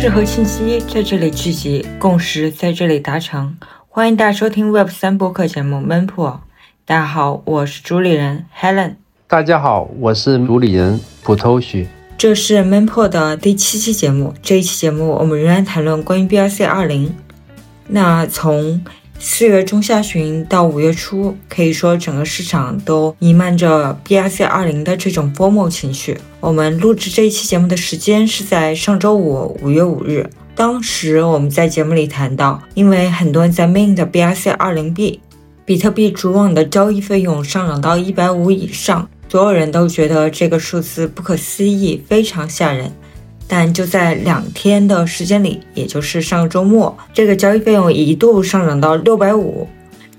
知识和信息在这里聚集，共识在这里达成。欢迎大家收听 Web 三播客节目《闷破》。大家好，我是主理人 Helen。大家好，我是主理人普头许。这是闷破的第七期节目。这一期节目，我们仍然谈论关于 BRC 二零。那从四月中下旬到五月初，可以说整个市场都弥漫着 BRC 二零的这种 FOMO 情绪。我们录制这一期节目的时间是在上周五，五月五日。当时我们在节目里谈到，因为很多人在 Main 的 BRC 二零 B，比特币主网的交易费用上涨到一百五以上，所有人都觉得这个数字不可思议，非常吓人。但就在两天的时间里，也就是上周末，这个交易费用一度上涨到六百五，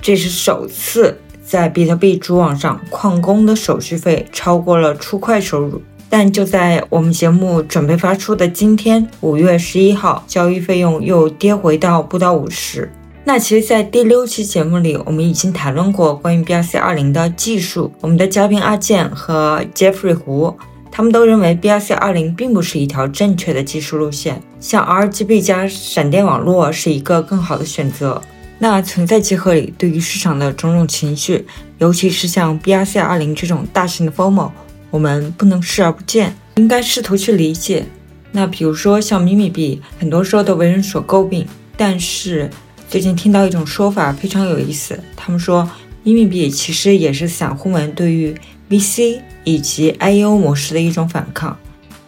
这是首次在比特币主网上矿工的手续费超过了出块收入。但就在我们节目准备发出的今天，五月十一号，交易费用又跌回到不到五十。那其实，在第六期节目里，我们已经谈论过关于 BRC 二零的技术，我们的嘉宾阿健和 Jeffrey 胡。他们都认为 BRC 二零并不是一条正确的技术路线，像 RGB 加闪电网络是一个更好的选择。那存在即合理，对于市场的种种情绪，尤其是像 BRC 二零这种大型的 FOMO，我们不能视而不见，应该试图去理解。那比如说像咪咪币，很多时候都为人所诟病，但是最近听到一种说法非常有意思，他们说咪咪币其实也是散户们对于 VC。以及 IEO 模式的一种反抗，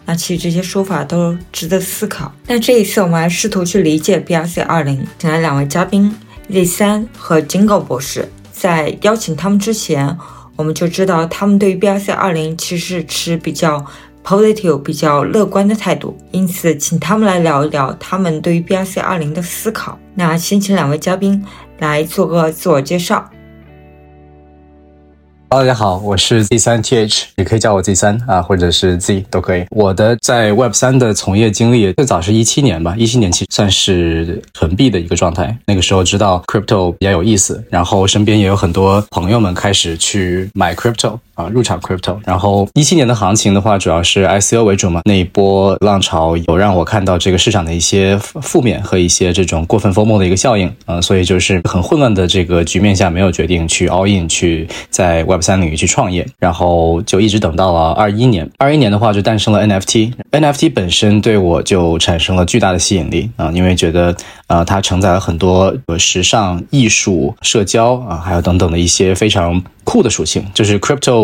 那其实这些说法都值得思考。但这一次我们来试图去理解 BRC 二零，请来两位嘉宾 Z 三和 Jingle 博士。在邀请他们之前，我们就知道他们对于 BRC 二零其实是持比较 positive、比较乐观的态度。因此，请他们来聊一聊他们对于 BRC 二零的思考。那先请两位嘉宾来做个自我介绍。大家好，我是 Z 三 TH，也可以叫我 Z 三啊，或者是 Z 都可以。我的在 Web 三的从业经历最早是一七年吧，一七年其实算是囤币的一个状态。那个时候知道 Crypto 比较有意思，然后身边也有很多朋友们开始去买 Crypto 啊，入场 Crypto。然后一七年的行情的话，主要是 ICO 为主嘛，那一波浪潮有让我看到这个市场的一些负面和一些这种过分 FOMO 的一个效应啊，所以就是很混乱的这个局面下，没有决定去 All In 去在 Web 三领域去创业，然后就一直等到了二一年。二一年的话，就诞生了 NFT。NFT 本身对我就产生了巨大的吸引力啊，因为觉得呃，它承载了很多时尚、艺术、社交啊，还有等等的一些非常。酷的属性就是 crypto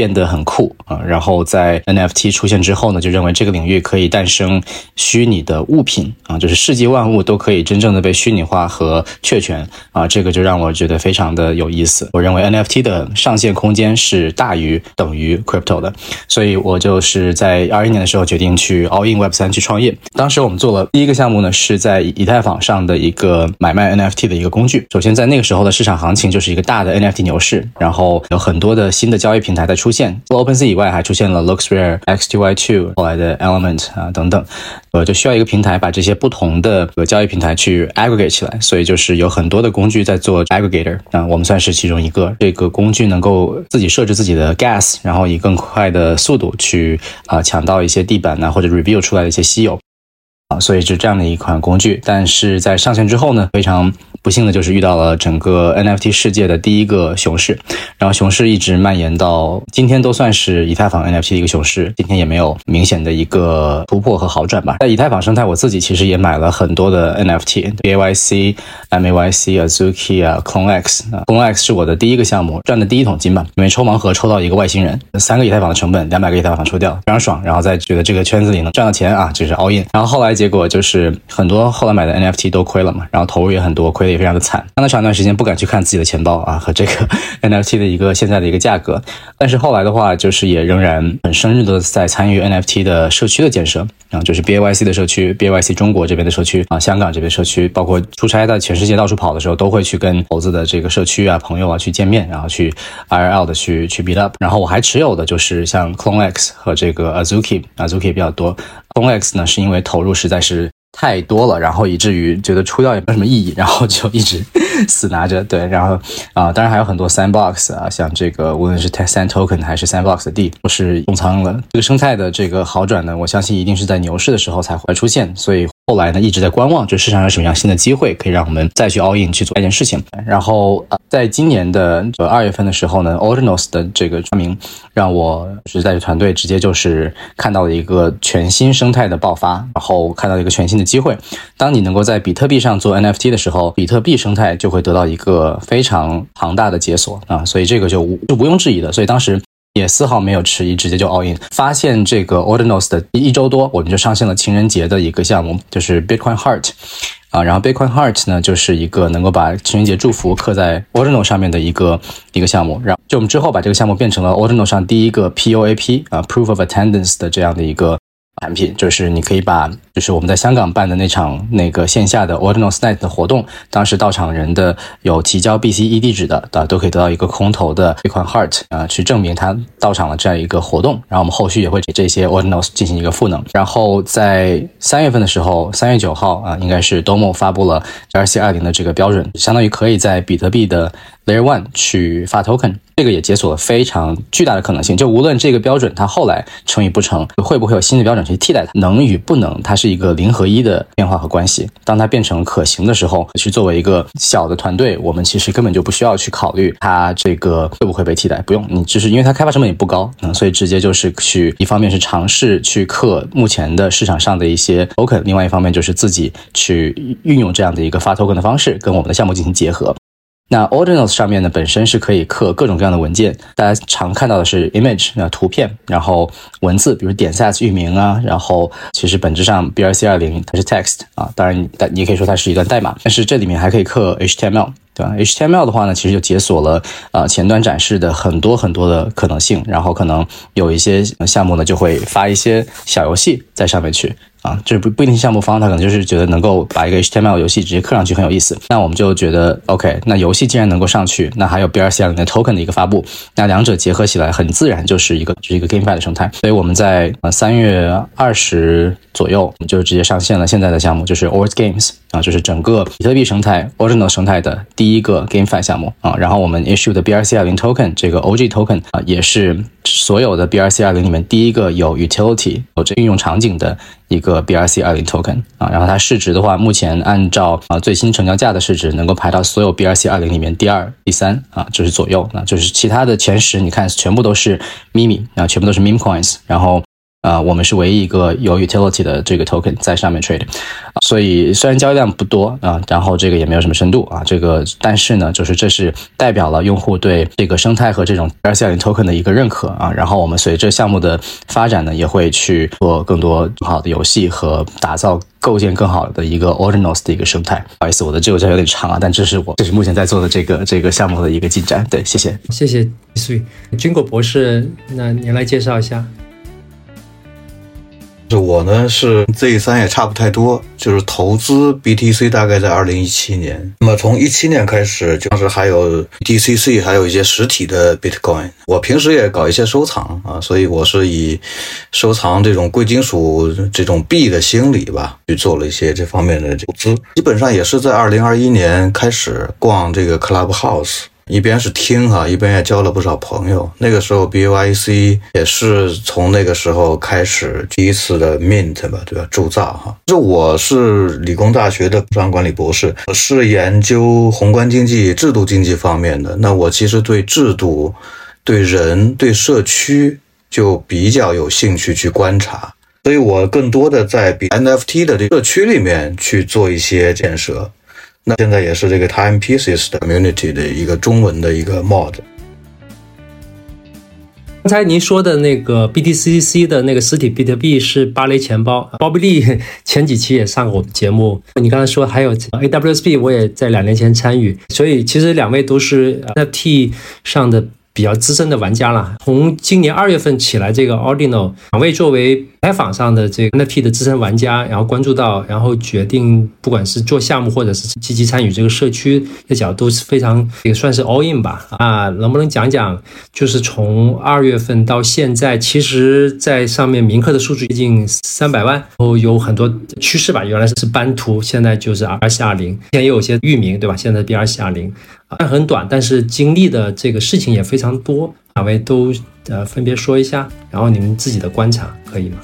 变得很酷啊，然后在 NFT 出现之后呢，就认为这个领域可以诞生虚拟的物品啊，就是世界万物都可以真正的被虚拟化和确权啊，这个就让我觉得非常的有意思。我认为 NFT 的上限空间是大于等于 crypto 的，所以我就是在二一年的时候决定去 all in Web 三去创业。当时我们做了第一个项目呢，是在以太坊上的一个买卖 NFT 的一个工具。首先在那个时候的市场行情就是一个大的 NFT 牛市，然后有很多的新的交易平台在出出现，除了 OpenSea 以外，还出现了 LooksRare、X2Y2，后来的 Element 啊等等，呃，就需要一个平台把这些不同的交易平台去 aggregate 起来，所以就是有很多的工具在做 aggregator 啊，我们算是其中一个。这个工具能够自己设置自己的 gas，然后以更快的速度去啊抢到一些地板呐或者 review 出来的一些稀有啊，所以是这样的一款工具。但是在上线之后呢，非常。不幸的就是遇到了整个 NFT 世界的第一个熊市，然后熊市一直蔓延到今天，都算是以太坊 NFT 的一个熊市。今天也没有明显的一个突破和好转吧。在以太坊生态，我自己其实也买了很多的 NFT，BAYC、MAYC、Azuki 啊，CloneX。CloneX 是我的第一个项目，赚的第一桶金吧。因为抽盲盒抽到一个外星人，三个以太坊的成本，两百个以太坊抽掉，非常爽。然后再觉得这个圈子里能赚到钱啊，就是 all in。然后后来结果就是很多后来买的 NFT 都亏了嘛，然后投入也很多，亏。也非常的惨，相当长一段时间不敢去看自己的钱包啊和这个 NFT 的一个现在的一个价格，但是后来的话，就是也仍然很深入的在参与 NFT 的社区的建设啊，就是 BAYC 的社区，BAYC 中国这边的社区啊，香港这边社区，包括出差在全世界到处跑的时候，都会去跟猴子的这个社区啊朋友啊去见面，然后去 IRL 的去去 beat up，然后我还持有的就是像 CloneX 和这个 Azuki，Azuki 比较多，CloneX 呢是因为投入实在是。太多了，然后以至于觉得出掉也没什么意义，然后就一直死拿着。对，然后啊，当然还有很多 Sandbox 啊，像这个无论是 Sand Token 还是 Sandbox 的地都是重仓了。这个生态的这个好转呢，我相信一定是在牛市的时候才会出现，所以。后来呢，一直在观望，就市场有什么样新的机会，可以让我们再去 all in 去做这件事情。然后，呃，在今年的二月份的时候呢，Ordinals 的这个发明，让我是在团队直接就是看到了一个全新生态的爆发，然后看到了一个全新的机会。当你能够在比特币上做 NFT 的时候，比特币生态就会得到一个非常庞大的解锁啊，所以这个就无就毋庸置疑的。所以当时。也丝毫没有迟疑，直接就 all in。发现这个 Ordinals 的一周多，我们就上线了情人节的一个项目，就是 Bitcoin Heart 啊。然后 Bitcoin Heart 呢，就是一个能够把情人节祝福刻在 Ordinal 上面的一个一个项目。然后就我们之后把这个项目变成了 Ordinal 上第一个 POAP 啊 Proof of Attendance 的这样的一个。产品就是你可以把，就是我们在香港办的那场那个线下的 Ordinals Night 的活动，当时到场人的有提交 BCE 地址的，啊，都可以得到一个空投的一款 Heart 啊，去证明他到场了这样一个活动。然后我们后续也会给这些 Ordinals 进行一个赋能。然后在三月份的时候，三月九号啊，应该是 Domo 发布了 RC 二零的这个标准，相当于可以在比特币的 Layer One 去发 Token。这个也解锁了非常巨大的可能性。就无论这个标准它后来成与不成，会不会有新的标准去替代它，能与不能，它是一个零和一的变化和关系。当它变成可行的时候，去作为一个小的团队，我们其实根本就不需要去考虑它这个会不会被替代，不用。你只是因为它开发成本也不高，嗯，所以直接就是去一方面是尝试去克目前的市场上的一些 token，另外一方面就是自己去运用这样的一个发 token 的方式，跟我们的项目进行结合。那 Ordinals 上面呢，本身是可以刻各种各样的文件，大家常看到的是 image 啊图片，然后文字，比如点 sets 域名啊，然后其实本质上 BRC 二零它是 text 啊，当然但你可以说它是一段代码，但是这里面还可以刻 HTML，对吧？HTML 的话呢，其实就解锁了啊前端展示的很多很多的可能性，然后可能有一些项目呢就会发一些小游戏在上面去。啊，这不不一定项目方，他可能就是觉得能够把一个 HTML 游戏直接刻上去很有意思。那我们就觉得 OK，那游戏既然能够上去，那还有 BRC 二零的 token 的一个发布，那两者结合起来，很自然就是一个就是一个 GameFi 的生态。所以我们在呃三月二十左右，我们就直接上线了现在的项目，就是 Ord Games 啊，就是整个比特币生态 Ordinal 生态的第一个 GameFi 项目啊。然后我们 issue 的 BRC 二零 token 这个 OG token 啊，也是所有的 BRC 二零里面第一个有 utility 有这运用场景的。一个 BRC 二零 token 啊，然后它市值的话，目前按照啊最新成交价的市值，能够排到所有 BRC 二零里面第二、第三啊，就是左右啊，就是其他的前十，你看全部都是 m i m i 啊，全部都是 meme coins，然后。啊，我们是唯一一个有 utility 的这个 token 在上面 trade，所以虽然交易量不多啊，然后这个也没有什么深度啊，这个但是呢，就是这是代表了用户对这个生态和这种 RC token 的一个认可啊，然后我们随着项目的发展呢，也会去做更多好的游戏和打造构建更好的一个 Ordinals 的一个生态。不好意思，我的这个有点长啊，但这是我这是目前在做的这个这个项目的一个进展。对，谢谢，谢谢 Sui 军果博士，那您来介绍一下。是我呢，是 Z 三也差不太多，就是投资 BTC 大概在二零一七年。那么从一七年开始，当时还有 DCC，还有一些实体的 Bitcoin。我平时也搞一些收藏啊，所以我是以收藏这种贵金属、这种币的心理吧，去做了一些这方面的投资。基本上也是在二零二一年开始逛这个 Clubhouse。一边是听哈，一边也交了不少朋友。那个时候 B Y C 也是从那个时候开始第一次的 mint 吧，对吧？铸造哈。就我是理工大学的商管理博士，我是研究宏观经济、制度经济方面的。那我其实对制度、对人、对社区就比较有兴趣去观察，所以我更多的在比 NFT 的这个社区里面去做一些建设。那现在也是这个 Time Pieces 的 Community 的一个中文的一个 Mod。刚才您说的那个 BTCC 的那个实体比特币是芭蕾钱包，鲍比利前几期也上过我的节目。你刚才说还有 AWSB，我也在两年前参与，所以其实两位都是 NFT 上的。比较资深的玩家了。从今年二月份起来，这个 Ordinal 两位作为采访上的这个 NFT 的资深玩家，然后关注到，然后决定，不管是做项目或者是积极参与这个社区的角度，是非常也算是 all in 吧。啊，能不能讲讲，就是从二月份到现在，其实在上面铭刻的数据接近三百万，然后有很多趋势吧。原来是斑图，现在就是 R C 二零，现在也有些域名，对吧？现在 B R C 二零。但很短，但是经历的这个事情也非常多，两位都呃分别说一下，然后你们自己的观察可以吗？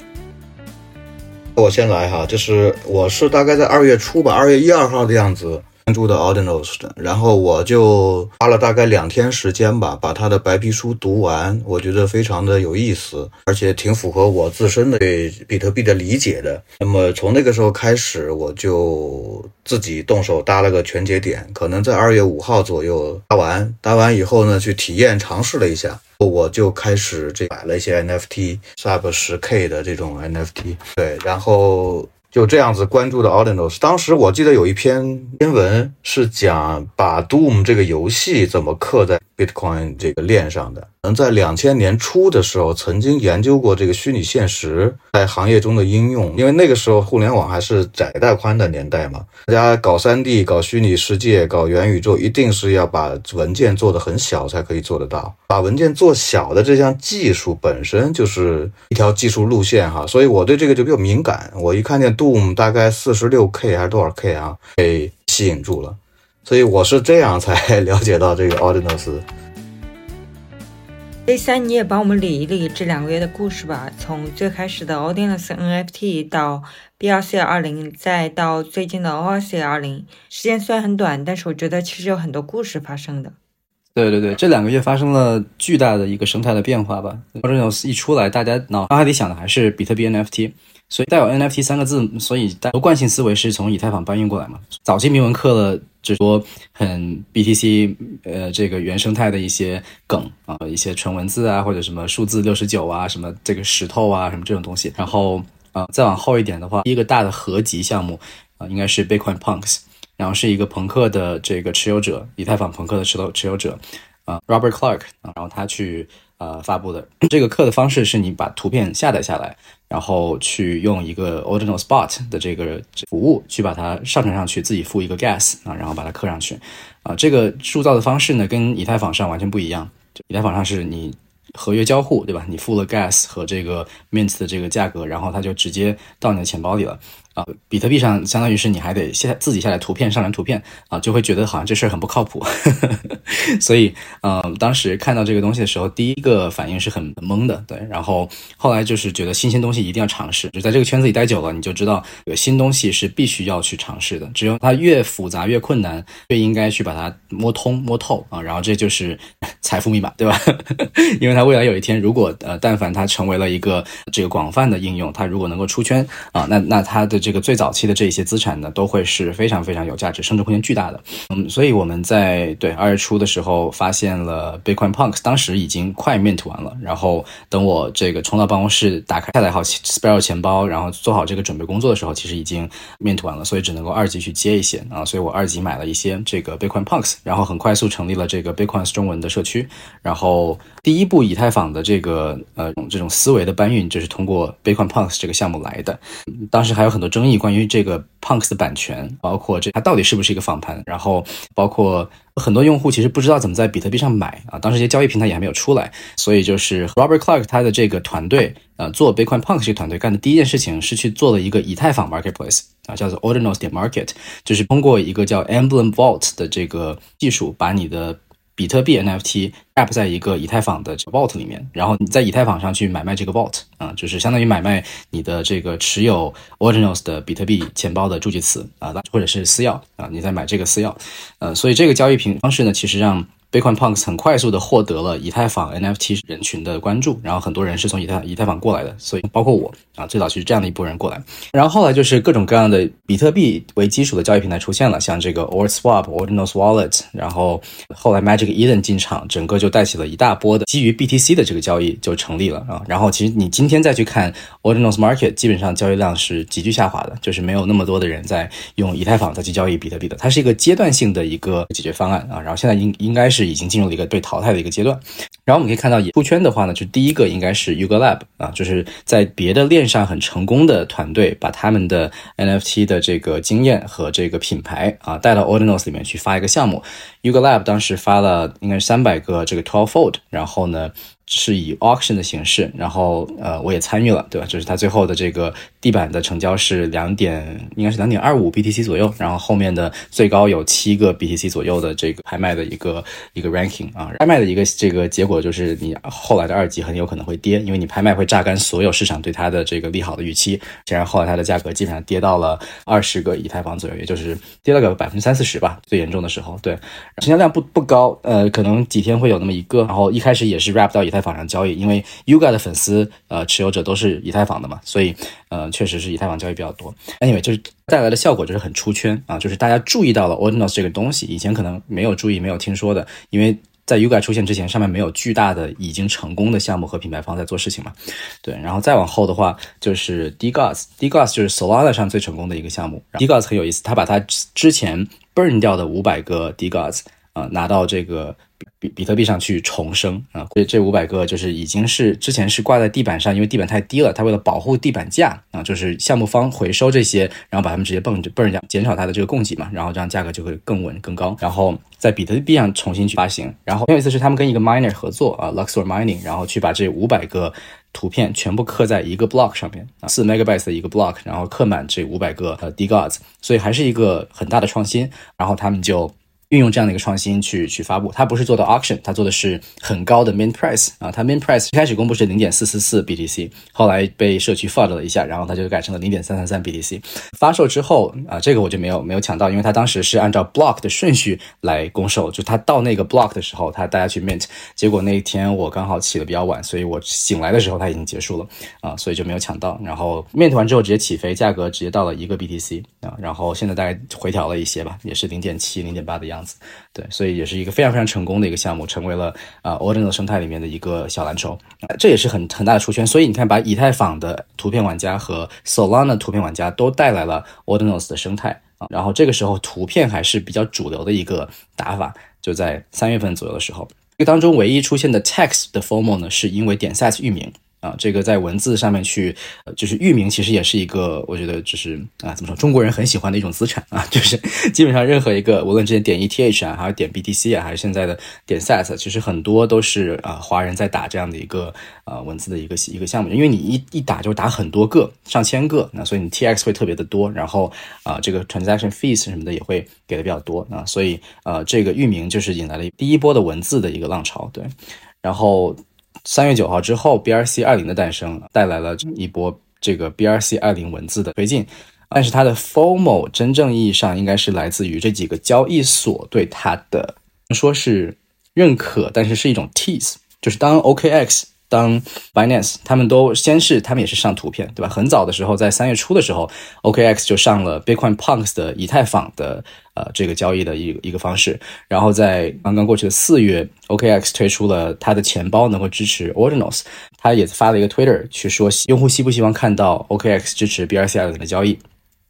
我先来哈，就是我是大概在二月初吧，二月一二号的样子。关注的 Ordinals 的，然后我就花了大概两天时间吧，把他的白皮书读完，我觉得非常的有意思，而且挺符合我自身的对比特币的理解的。那么从那个时候开始，我就自己动手搭了个全节点，可能在二月五号左右搭完，搭完以后呢，去体验尝试了一下，我就开始这买了一些 NFT，sub 十 K 的这种 NFT，对，然后。就这样子关注的 Ordinals，当时我记得有一篇新闻是讲把 Doom 这个游戏怎么刻在 Bitcoin 这个链上的。能在两千年初的时候，曾经研究过这个虚拟现实在行业中的应用，因为那个时候互联网还是窄带宽的年代嘛，大家搞三 D、搞虚拟世界、搞元宇宙，一定是要把文件做得很小才可以做得到。把文件做小的这项技术本身就是一条技术路线哈，所以我对这个就比较敏感。我一看见 Doom 大概四十六 K 还是多少 K 啊，被吸引住了，所以我是这样才了解到这个 Ordinals。A 三，你也帮我们理一理这两个月的故事吧。从最开始的 Audience NFT 到 BRC 二零，再到最近的 ORC 二零，时间虽然很短，但是我觉得其实有很多故事发生的。对对对，这两个月发生了巨大的一个生态的变化吧。Audience 一出来，大家脑海里想的还是比特币 NFT。所以带有 NFT 三个字，所以大惯性思维是从以太坊搬运过来嘛。早期铭文刻了，就是说很 BTC 呃这个原生态的一些梗啊，一些纯文字啊，或者什么数字六十九啊，什么这个石头啊，什么这种东西。然后啊再往后一点的话，第一个大的合集项目啊，应该是 Bitcoin Punks，然后是一个朋克的这个持有者，以太坊朋克的持有持有者啊，Robert Clark 啊，然后他去呃发布的这个刻的方式是你把图片下载下来。然后去用一个 Ordinal Spot 的这个服务去把它上传上去，自己付一个 Gas 啊，然后把它刻上去，啊，这个铸造的方式呢跟以太坊上完全不一样。以太坊上是你合约交互，对吧？你付了 Gas 和这个 Mint 的这个价格，然后它就直接到你的钱包里了。啊，比特币上相当于是你还得下自己下载图片上传图片啊，就会觉得好像这事儿很不靠谱。所以，嗯，当时看到这个东西的时候，第一个反应是很懵的，对。然后后来就是觉得新鲜东西一定要尝试，就在这个圈子里待久了，你就知道有新东西是必须要去尝试的。只有它越复杂越困难，越应该去把它摸通摸透啊。然后这就是财富密码，对吧？因为它未来有一天，如果呃，但凡它成为了一个这个广泛的应用，它如果能够出圈啊，那那它的。这个最早期的这些资产呢，都会是非常非常有价值、升值空间巨大的。嗯，所以我们在对二月初的时候发现了 Bitcoin Punks，当时已经快 mint 完了。然后等我这个冲到办公室，打开下载好 Spiral 钱包，然后做好这个准备工作的时候，其实已经 mint 完了。所以只能够二级去接一些啊。所以我二级买了一些这个 Bitcoin Punks，然后很快速成立了这个 Bitcoin 中文的社区。然后第一步以太坊的这个呃这种思维的搬运，就是通过 Bitcoin Punks 这个项目来的。当时还有很多。争议关于这个 Punks 的版权，包括这它到底是不是一个仿盘，然后包括很多用户其实不知道怎么在比特币上买啊，当时这些交易平台也还没有出来，所以就是 Robert Clark 他的这个团队，呃，做 Bitcoin Punks 这个团队干的第一件事情是去做了一个以太坊 Marketplace 啊，叫做 Ordinals 点 Market，就是通过一个叫 Emblem Vault 的这个技术，把你的比特币 NFT app 在一个以太坊的 vault 里面，然后你在以太坊上去买卖这个 vault 啊，就是相当于买卖你的这个持有 originals 的比特币钱包的助记词啊，或者是私钥啊，你在买这个私钥，呃，所以这个交易平方式呢，其实让 Bitcoin Punks 很快速的获得了以太坊 NFT 人群的关注，然后很多人是从以太以太坊过来的，所以包括我啊，最早其实这样的一波人过来，然后后来就是各种各样的比特币为基础的交易平台出现了，像这个 Ord Swap、Ordinals Wallet，然后后来 Magic Eden 进场，整个就带起了一大波的基于 BTC 的这个交易就成立了啊，然后其实你今天再去看 Ordinals Market，基本上交易量是急剧下滑的，就是没有那么多的人在用以太坊再去交易比特币的，它是一个阶段性的一个解决方案啊，然后现在应应该是。是已经进入了一个被淘汰的一个阶段，然后我们可以看到，出圈的话呢，就第一个应该是 Yuga Lab 啊，就是在别的链上很成功的团队，把他们的 NFT 的这个经验和这个品牌啊带到 Ordinals 里面去发一个项目。Yuga Lab 当时发了应该是三百个这个 Twelve Fold，然后呢。是以 auction 的形式，然后呃我也参与了，对吧？就是它最后的这个地板的成交是两点，应该是两点二五 BTC 左右，然后后面的最高有七个 BTC 左右的这个拍卖的一个一个 ranking 啊，拍卖的一个这个结果就是你后来的二级很有可能会跌，因为你拍卖会榨干所有市场对它的这个利好的预期，然后后来它的价格基本上跌到了二十个以太坊左右，也就是跌了个百分之三四十吧，最严重的时候，对，成交量不不高，呃，可能几天会有那么一个，然后一开始也是 wrap 到以太。以太坊上交易，因为 Yuga 的粉丝呃持有者都是以太坊的嘛，所以呃确实是以太坊交易比较多。Anyway，就是带来的效果就是很出圈啊，就是大家注意到了 Ordinals 这个东西，以前可能没有注意、没有听说的，因为在 Yuga 出现之前，上面没有巨大的已经成功的项目和品牌方在做事情嘛。对，然后再往后的话就是 DGOS，DGOS 就是 Solana 上最成功的一个项目。DGOS 很有意思，他把他之前 burn 掉的五百个 DGOS 啊拿到这个。比比特币上去重生啊，这这五百个就是已经是之前是挂在地板上，因为地板太低了，它为了保护地板价啊，就是项目方回收这些，然后把它们直接蹦蹦着，减少它的这个供给嘛，然后这样价格就会更稳更高。然后在比特币上重新去发行，然后有一次是他们跟一个 miner 合作啊，Luxor Mining，然后去把这五百个图片全部刻在一个 block 上面啊，四 megabytes 的一个 block，然后刻满这五百个呃 D gods，所以还是一个很大的创新。然后他们就。运用这样的一个创新去去发布，它不是做的 auction，它做的是很高的 main price 啊，它 main price 一开始公布是零点四四四 BTC，后来被社区 fud 了一下，然后它就改成了零点三三三 BTC。发售之后啊，这个我就没有没有抢到，因为它当时是按照 block 的顺序来公售，就它到那个 block 的时候，它大家去 mint，结果那一天我刚好起的比较晚，所以我醒来的时候它已经结束了啊，所以就没有抢到。然后 mint 完之后直接起飞，价格直接到了一个 BTC 啊，然后现在大概回调了一些吧，也是零点七零点八的样子。样子，对，所以也是一个非常非常成功的一个项目，成为了啊 Ordinal 生态里面的一个小蓝筹，这也是很很大的出圈。所以你看，把以太坊的图片玩家和 Solana 图片玩家都带来了 Ordinals 的生态啊。然后这个时候图片还是比较主流的一个打法，就在三月份左右的时候，这个当中唯一出现的 text 的 formal 呢，是因为点 size 域名。啊，这个在文字上面去，就是域名，其实也是一个，我觉得就是啊，怎么说，中国人很喜欢的一种资产啊，就是基本上任何一个，无论之前点 ETH 啊，还是点 BTC 啊，还是现在的点 SAT，其实很多都是啊，华人在打这样的一个呃文字的一个一个项目，因为你一一打就打很多个，上千个，那所以你 TX 会特别的多，然后啊，这个 transaction fees 什么的也会给的比较多啊，所以呃，这个域名就是引来了第一波的文字的一个浪潮，对，然后。三月九号之后，BRC 二零的诞生带来了一波这个 BRC 二零文字的推进，但是它的 formal 真正意义上应该是来自于这几个交易所对它的说是认可，但是是一种 tease，就是当 OKX。当 Binance 他们都先是他们也是上图片，对吧？很早的时候，在三月初的时候，OKX 就上了 Bitcoin Punks 的以太坊的呃这个交易的一一个方式。然后在刚刚过去的四月，OKX 推出了它的钱包能够支持 Ordinals，他也发了一个 Twitter 去说用户希不希望看到 OKX 支持 BRC 二零的交易。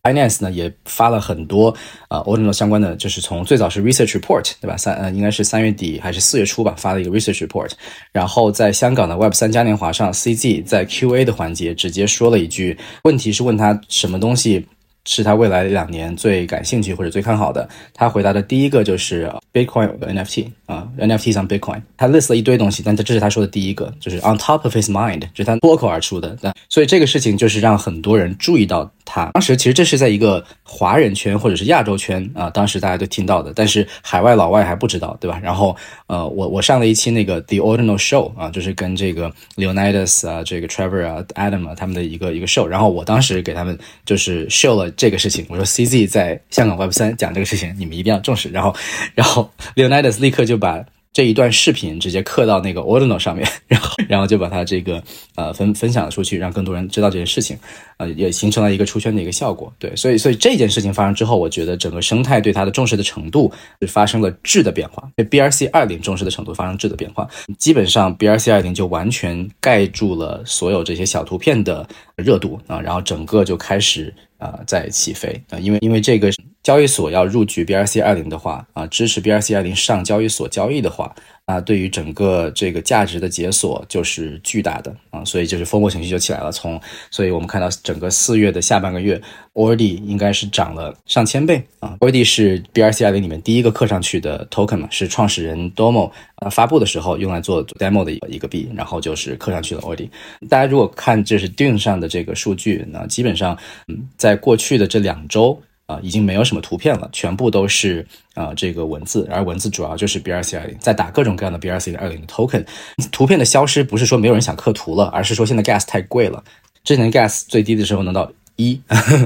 Finance 呢也发了很多呃 Ordinal 相关的，就是从最早是 Research Report 对吧？三呃应该是三月底还是四月初吧，发了一个 Research Report。然后在香港的 Web 三嘉年华上，CZ 在 QA 的环节直接说了一句，问题是问他什么东西。是他未来两年最感兴趣或者最看好的。他回答的第一个就是 Bitcoin NFT 啊，NFT on Bitcoin。他 list 了一堆东西，但这这是他说的第一个，就是 on top of his mind，就是他脱口而出的。那所以这个事情就是让很多人注意到他。当时其实这是在一个华人圈或者是亚洲圈啊，当时大家都听到的，但是海外老外还不知道，对吧？然后呃，我我上了一期那个 The Ordinal Show 啊，就是跟这个 Leonidas 啊、这个 Trevor 啊、Adam 啊他们的一个一个 show，然后我当时给他们就是 show 了。这个事情，我说 CZ 在香港 Web 三讲这个事情，你们一定要重视。然后，然后 Leonidas 立刻就把。这一段视频直接刻到那个 Ordinal 上面，然 后然后就把它这个呃分分享出去，让更多人知道这件事情，呃也形成了一个出圈的一个效果。对，所以所以这件事情发生之后，我觉得整个生态对它的重视的程度是发生了质的变化，对 BRC 二零重视的程度发生质的变化，基本上 BRC 二零就完全盖住了所有这些小图片的热度啊，然后整个就开始啊在起飞啊，因为因为这个。交易所要入局 BRC 二零的话，啊，支持 BRC 二零上交易所交易的话，啊，对于整个这个价值的解锁就是巨大的啊，所以就是风波情绪就起来了。从所以我们看到整个四月的下半个月，ORD 应该是涨了上千倍啊。ORD 是 BRC 二零里面第一个刻上去的 token 嘛，是创始人 Domo 啊发布的时候用来做 demo 的一个币，然后就是刻上去了 ORD。大家如果看这是 Dune 上的这个数据，那基本上嗯，在过去的这两周。啊，已经没有什么图片了，全部都是啊这个文字，而文字主要就是 BRC 二零，在打各种各样的 BRC 二零的 token。图片的消失不是说没有人想刻图了，而是说现在 gas 太贵了。之前 gas 最低的时候能到一，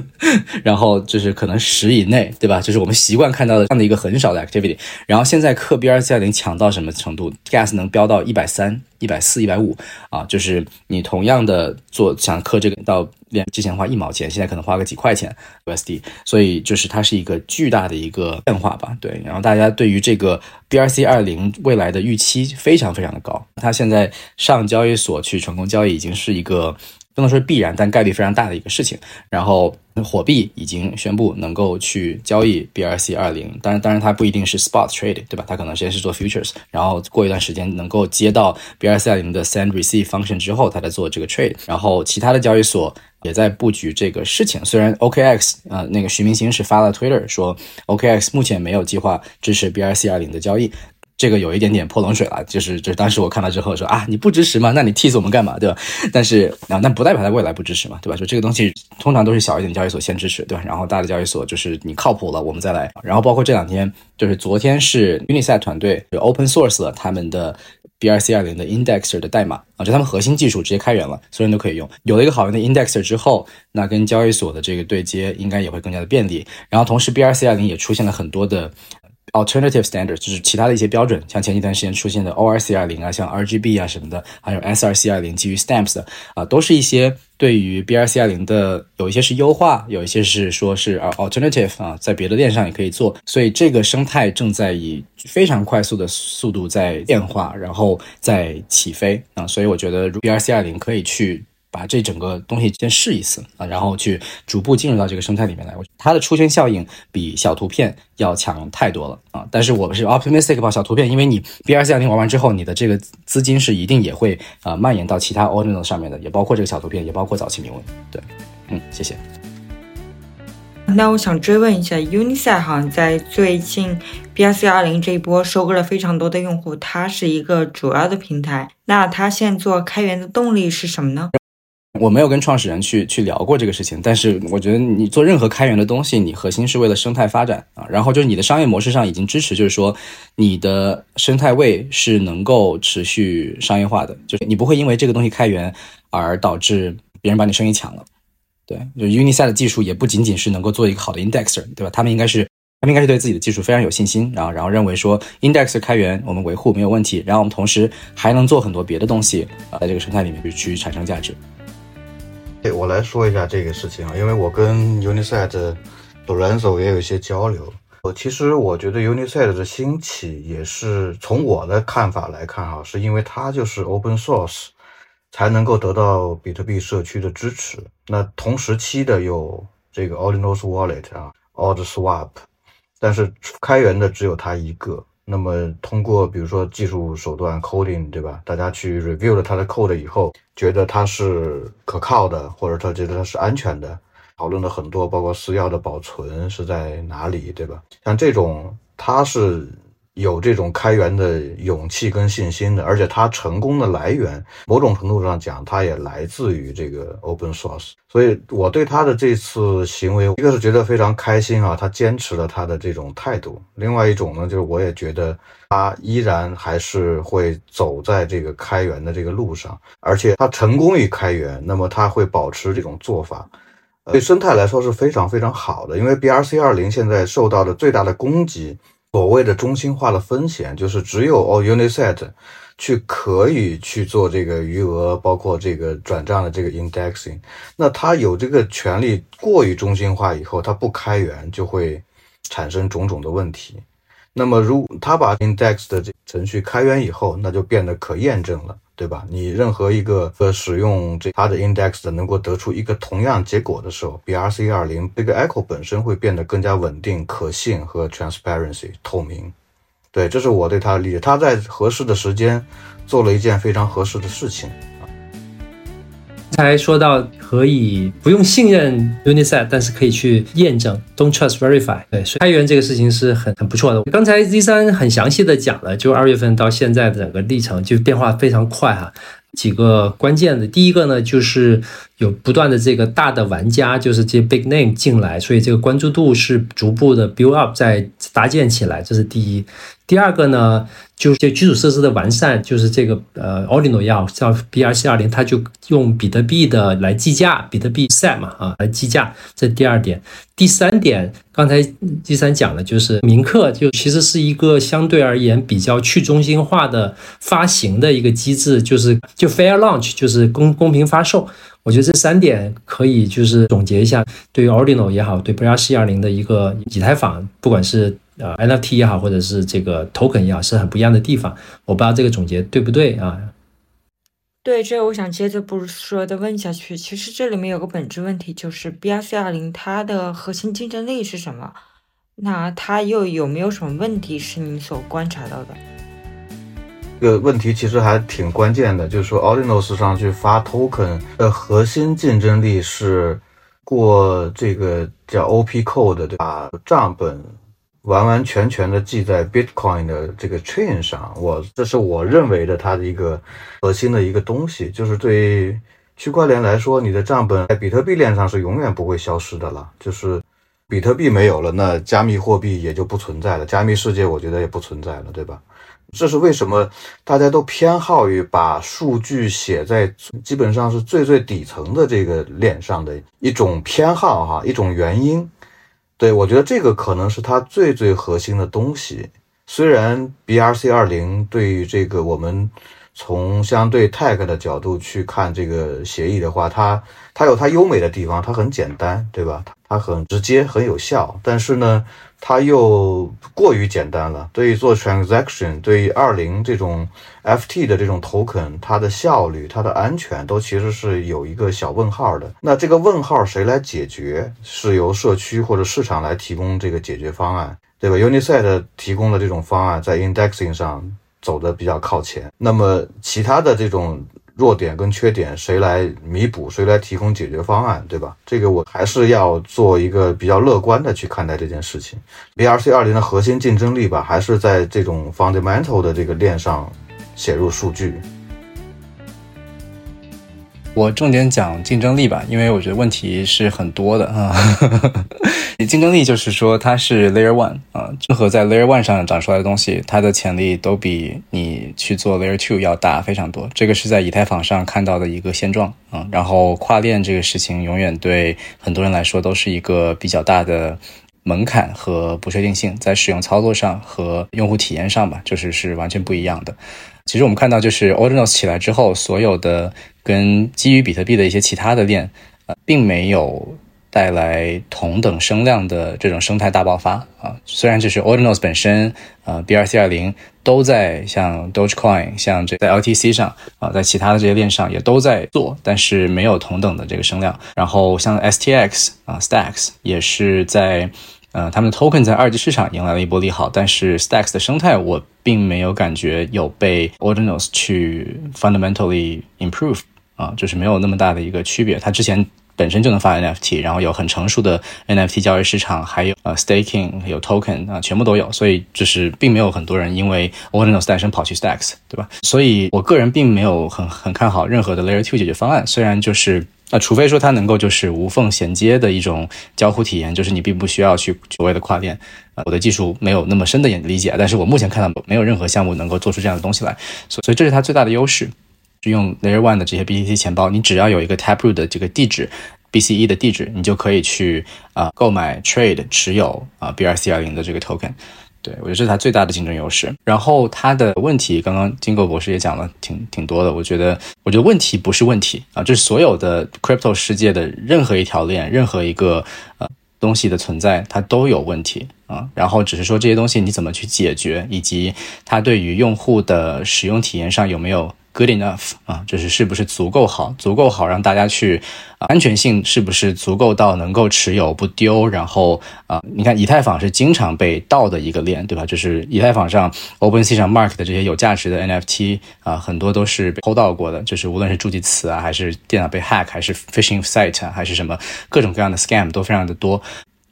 然后就是可能十以内，对吧？就是我们习惯看到的这样的一个很少的 activity。然后现在刻 BRC 二零强到什么程度？gas 能飙到一百三。一百四、一百五啊，就是你同样的做想刻这个到连之前花一毛钱，现在可能花个几块钱 USD，所以就是它是一个巨大的一个变化吧。对，然后大家对于这个 BRC 二零未来的预期非常非常的高，它现在上交易所去成功交易已经是一个。不能说必然，但概率非常大的一个事情。然后，火币已经宣布能够去交易 BRC 二零，当然，当然它不一定是 spot trade，对吧？它可能先是做 futures，然后过一段时间能够接到 BRC 二零的 send receive function 之后，它再做这个 trade。然后，其他的交易所也在布局这个事情。虽然 OKX 呃那个徐明星是发了 Twitter 说 OKX 目前没有计划支持 BRC 二零的交易。这个有一点点泼冷水了，就是就是当时我看到之后说啊，你不支持吗？那你 tease 我们干嘛，对吧？但是啊，那不代表他未来不支持嘛，对吧？就这个东西通常都是小一点交易所先支持，对吧？然后大的交易所就是你靠谱了，我们再来。然后包括这两天，就是昨天是 Unisat 团队就 open source 了他们的 BRC 二零的 indexer 的代码啊，就他们核心技术直接开源了，所有人都可以用。有了一个好用的 indexer 之后，那跟交易所的这个对接应该也会更加的便利。然后同时 BRC 二零也出现了很多的。Alternative standard 就是其他的一些标准，像前几段时间出现的 ORC 二零啊，像 RGB 啊什么的，还有 SRC 二零基于 Stamps 的啊，都是一些对于 BRC 二零的有一些是优化，有一些是说是 Alternative 啊，在别的链上也可以做，所以这个生态正在以非常快速的速度在变化，然后在起飞啊，所以我觉得 BRC 二零可以去。把这整个东西先试一次啊，然后去逐步进入到这个生态里面来。它的出圈效应比小图片要强太多了啊！但是我是 optimistic 吧，小图片，因为你 BRC 二零玩完之后，你的这个资金是一定也会啊蔓延到其他 ordinal 上面的，也包括这个小图片，也包括早期铭文。对，嗯，谢谢。那我想追问一下，Unisat 哈在最近 BRC 二零这一波收割了非常多的用户，它是一个主要的平台，那它现在做开源的动力是什么呢？我没有跟创始人去去聊过这个事情，但是我觉得你做任何开源的东西，你核心是为了生态发展啊。然后就是你的商业模式上已经支持，就是说你的生态位是能够持续商业化的，就是你不会因为这个东西开源而导致别人把你生意抢了。对，就 Unisat 的技术也不仅仅是能够做一个好的 indexer，对吧？他们应该是他们应该是对自己的技术非常有信心，然后然后认为说 indexer 开源我们维护没有问题，然后我们同时还能做很多别的东西啊，在这个生态里面去去产生价值。对我来说一下这个事情啊，因为我跟 Unisat Lorenzo 也有一些交流。我其实我觉得 Unisat 的兴起也是从我的看法来看哈，是因为它就是 Open Source 才能够得到比特币社区的支持。那同时期的有这个 Ordinals Wallet 啊，Ord Swap，但是开源的只有它一个。那么通过比如说技术手段 coding 对吧？大家去 review 了它的 code 以后，觉得它是可靠的，或者他觉得它是安全的，讨论了很多，包括私钥的保存是在哪里，对吧？像这种它是。有这种开源的勇气跟信心的，而且它成功的来源，某种程度上讲，它也来自于这个 open source。所以我对他的这次行为，一个是觉得非常开心啊，他坚持了他的这种态度；另外一种呢，就是我也觉得他依然还是会走在这个开源的这个路上，而且他成功于开源，那么他会保持这种做法，对生态来说是非常非常好的。因为 BRC 二零现在受到的最大的攻击。所谓的中心化的风险，就是只有 All Unisat 去可以去做这个余额，包括这个转账的这个 indexing。那它有这个权利过于中心化以后，它不开源就会产生种种的问题。那么如它把 index 的这程序开源以后，那就变得可验证了。对吧？你任何一个呃使用这它的 index 能够得出一个同样结果的时候，BRC 二零这个 echo 本身会变得更加稳定、可信和 transparency 透明。对，这是我对它的理解。它在合适的时间做了一件非常合适的事情。才说到可以不用信任 Unisat，但是可以去验证 Don't Trust Verify。对，所以开源这个事情是很很不错的。刚才 Z 三很详细的讲了，就二月份到现在的整个历程就变化非常快哈。几个关键的，第一个呢就是有不断的这个大的玩家，就是这些 big name 进来，所以这个关注度是逐步的 build up 在搭建起来，这是第一。第二个呢，就是基础设施的完善，就是这个呃，Ordinal 要叫 BRC 二零，它就用比特币的来计价，比特币 set 嘛啊来计价，这第二点。第三点，刚才第三讲了，就是明克就其实是一个相对而言比较去中心化的发行的一个机制，就是就 fair launch，就是公公平发售。我觉得这三点可以就是总结一下，对于 Ordinal 也好，对 BRC 二零的一个以太坊，不管是呃，NFT 也好，或者是这个 token 也好，是很不一样的地方。我不知道这个总结对不对啊？对，这我想接着布鲁斯说的问下去。其实这里面有个本质问题，就是 BRC 二零它的核心竞争力是什么？那它又有没有什么问题是你所观察到的？这个问题其实还挺关键的，就是说 Ordinals 上去发 token 的核心竞争力是过这个叫 OP code 对吧？账本。完完全全的记在 Bitcoin 的这个 chain 上，我这是我认为的它的一个核心的一个东西，就是对于区块链来说，你的账本在比特币链上是永远不会消失的了。就是比特币没有了，那加密货币也就不存在了，加密世界我觉得也不存在了，对吧？这是为什么大家都偏好于把数据写在基本上是最最底层的这个链上的一种偏好哈，一种原因。对，我觉得这个可能是它最最核心的东西。虽然 BRC 二零对于这个我们从相对 tag 的角度去看这个协议的话，它它有它优美的地方，它很简单，对吧？它很直接，很有效。但是呢，它又过于简单了。对于做 transaction，对于二零这种 FT 的这种 token，它的效率、它的安全都其实是有一个小问号的。那这个问号谁来解决？是由社区或者市场来提供这个解决方案，对吧？Unisat 提供的这种方案在 indexing 上走的比较靠前。那么其他的这种。弱点跟缺点谁来弥补？谁来提供解决方案？对吧？这个我还是要做一个比较乐观的去看待这件事情。BRC 二零的核心竞争力吧，还是在这种 fundamental 的这个链上写入数据。我重点讲竞争力吧，因为我觉得问题是很多的啊。你 竞争力就是说它是 Layer One 啊，任何在 Layer One 上长出来的东西，它的潜力都比你去做 Layer Two 要大非常多。这个是在以太坊上看到的一个现状啊。然后跨链这个事情，永远对很多人来说都是一个比较大的门槛和不确定性，在使用操作上和用户体验上吧，就是是完全不一样的。其实我们看到，就是 Ordinals 起来之后，所有的跟基于比特币的一些其他的链，呃，并没有带来同等声量的这种生态大爆发啊。虽然就是 Ordinals 本身，呃，BRC 二零都在像 Dogecoin，像这在 LTC 上啊，在其他的这些链上也都在做，但是没有同等的这个声量。然后像 STX 啊，Stacks 也是在。呃，他们的 token 在二级市场迎来了一波利好，但是 Stacks 的生态我并没有感觉有被 Ordinals 去 fundamentally improve 啊，就是没有那么大的一个区别。它之前本身就能发 NFT，然后有很成熟的 NFT 交易市场，还有呃 staking 有 token 啊，全部都有，所以就是并没有很多人因为 Ordinals 诞生跑去 Stacks，对吧？所以我个人并没有很很看好任何的 Layer Two 解决方案，虽然就是。那除非说它能够就是无缝衔接的一种交互体验，就是你并不需要去所谓的跨链。啊，我的技术没有那么深的理解，但是我目前看到没有任何项目能够做出这样的东西来，所所以这是它最大的优势。是用 Layer One 的这些 BTC 钱包，你只要有一个 Taproot 的这个地址，BCE 的地址，你就可以去啊购买 Trade 持有啊 BRC 二零的这个 Token。对，我觉得这是它最大的竞争优势。然后它的问题，刚刚金狗博士也讲了挺挺多的。我觉得，我觉得问题不是问题啊，就是所有的 crypto 世界的任何一条链、任何一个呃东西的存在，它都有问题啊。然后只是说这些东西你怎么去解决，以及它对于用户的使用体验上有没有 good enough 啊，就是是不是足够好，足够好让大家去啊，安全性是不是足够到能够持有不丢，然后啊，你看以太坊是经常被盗的一个链，对吧？就是以太坊上 OpenSea 上 mark 的这些有价值的 NFT 啊，很多都是被偷盗过的，就是无论是助记词啊，还是电脑被 hack，还是 phishing site，还是什么各种各样的 scam 都非常的多。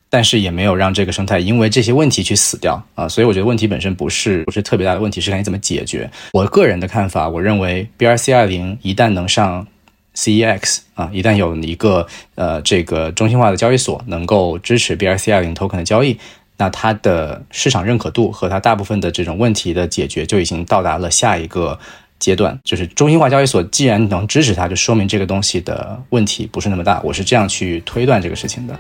但是也没有让这个生态因为这些问题去死掉啊，所以我觉得问题本身不是不是特别大的问题，是看你怎么解决。我个人的看法，我认为 BRC 二零一旦能上 CEX 啊，一旦有一个呃这个中心化的交易所能够支持 BRC 二零 token 的交易，那它的市场认可度和它大部分的这种问题的解决就已经到达了下一个阶段。就是中心化交易所既然能支持它，就说明这个东西的问题不是那么大。我是这样去推断这个事情的。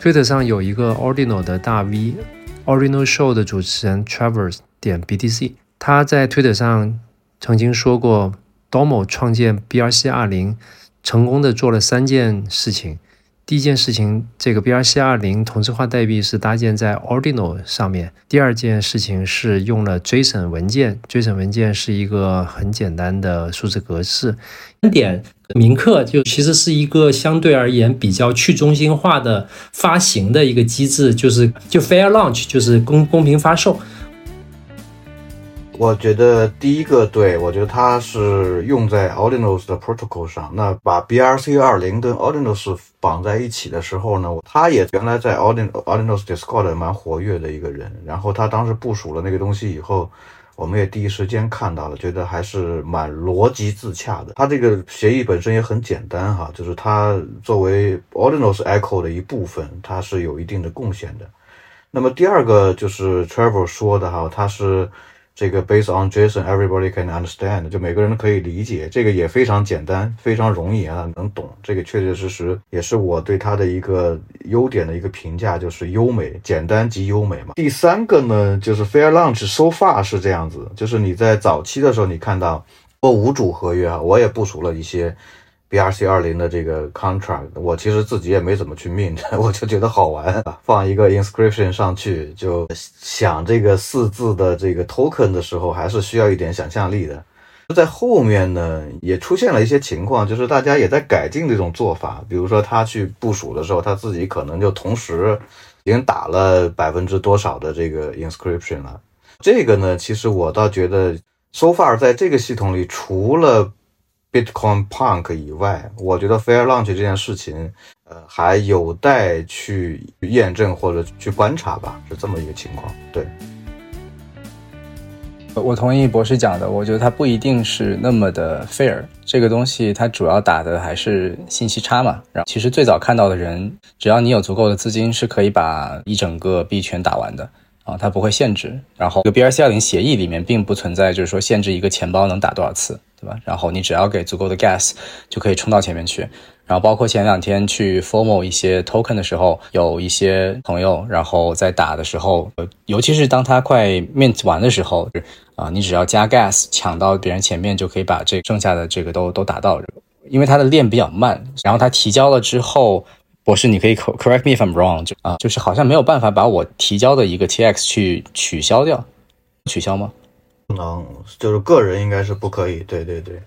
Twitter 上有一个 Ordinal 的大 V，Ordinal Show 的主持人 Travers 点 BTC，他在 Twitter 上曾经说过，Domo 创建 BRC 二零，成功的做了三件事情。第一件事情，这个 BRC 二零同质化代币是搭建在 Ordinal 上面。第二件事情是用了 JSON 文件，JSON 文件是一个很简单的数字格式。三点，铭刻就其实是一个相对而言比较去中心化的发行的一个机制，就是就 Fair Launch，就是公公平发售。我觉得第一个对，我觉得它是用在 Ordinals 的 protocol 上。那把 BRC 二零跟 Ordinals 绑在一起的时候呢，他也原来在 Ordin Ordinals Discord 蛮活跃的一个人。然后他当时部署了那个东西以后，我们也第一时间看到了，觉得还是蛮逻辑自洽的。它这个协议本身也很简单哈，就是它作为 Ordinals Echo 的一部分，它是有一定的贡献的。那么第二个就是 Trevor 说的哈，它是。这个 based on Jason，everybody can understand，就每个人都可以理解，这个也非常简单，非常容易啊，能懂。这个确确实实也是我对它的一个优点的一个评价，就是优美、简单及优美嘛。第三个呢，就是 Fair Launch so far 是这样子，就是你在早期的时候，你看到过五组合约啊，我也部署了一些。BRC 二零的这个 contract，我其实自己也没怎么去 mint，我就觉得好玩，放一个 inscription 上去，就想这个四字的这个 token 的时候，还是需要一点想象力的。在后面呢，也出现了一些情况，就是大家也在改进这种做法，比如说他去部署的时候，他自己可能就同时已经打了百分之多少的这个 inscription 了。这个呢，其实我倒觉得，so far 在这个系统里，除了 Bitcoin Punk 以外，我觉得 Fair Launch 这件事情，呃，还有待去验证或者去观察吧，是这么一个情况。对，我同意博士讲的，我觉得它不一定是那么的 fair。这个东西它主要打的还是信息差嘛。然后其实最早看到的人，只要你有足够的资金，是可以把一整个币圈打完的啊，它不会限制。然后这个 BRC 二零协议里面并不存在，就是说限制一个钱包能打多少次。对吧？然后你只要给足够的 gas，就可以冲到前面去。然后包括前两天去 formal 一些 token 的时候，有一些朋友，然后在打的时候，尤其是当他快 mint 完的时候，啊，你只要加 gas 抢到别人前面，就可以把这剩下的这个都都打到。因为它的链比较慢，然后他提交了之后，博士你可以 correct me if I'm wrong，就啊，就是好像没有办法把我提交的一个 tx 去取消掉，取消吗？不能，就是个人应该是不可以。对对对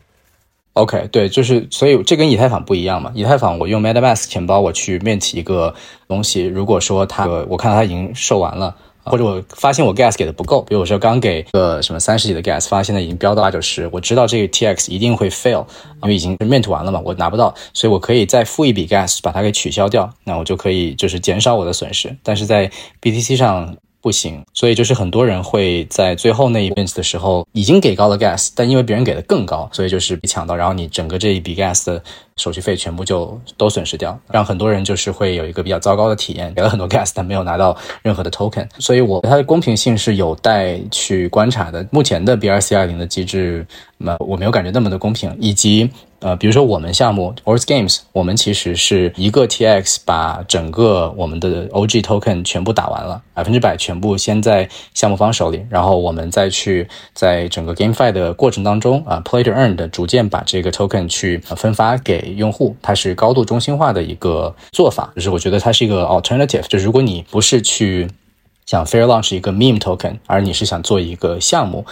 ，OK，对，就是所以这跟以太坊不一样嘛。以太坊我用 MetaMask 钱包我去 mint 一个东西，如果说它我看到它已经售完了，或者我发现我 gas 给的不够，比如说刚给个什么三十几的 gas，发现现在已经飙到八九十，我知道这个 TX 一定会 fail，因为已经 mint 完了嘛，我拿不到，所以我可以再付一笔 gas 把它给取消掉，那我就可以就是减少我的损失。但是在 BTC 上。不行，所以就是很多人会在最后那一 b 的时候已经给高了 gas，但因为别人给的更高，所以就是被抢到，然后你整个这一笔 gas 的手续费全部就都损失掉，让很多人就是会有一个比较糟糕的体验，给了很多 gas，但没有拿到任何的 token。所以我它的公平性是有待去观察的。目前的 BRC 二零的机制，那我没有感觉那么的公平，以及。呃，比如说我们项目 Ors Games，我们其实是一个 TX 把整个我们的 OG token 全部打完了，百分之百全部先在项目方手里，然后我们再去在整个 GameFi 的过程当中啊，Play to Earn 的逐渐把这个 token 去分发给用户，它是高度中心化的一个做法，就是我觉得它是一个 alternative，就如果你不是去想 fair launch 一个 meme token，而你是想做一个项目。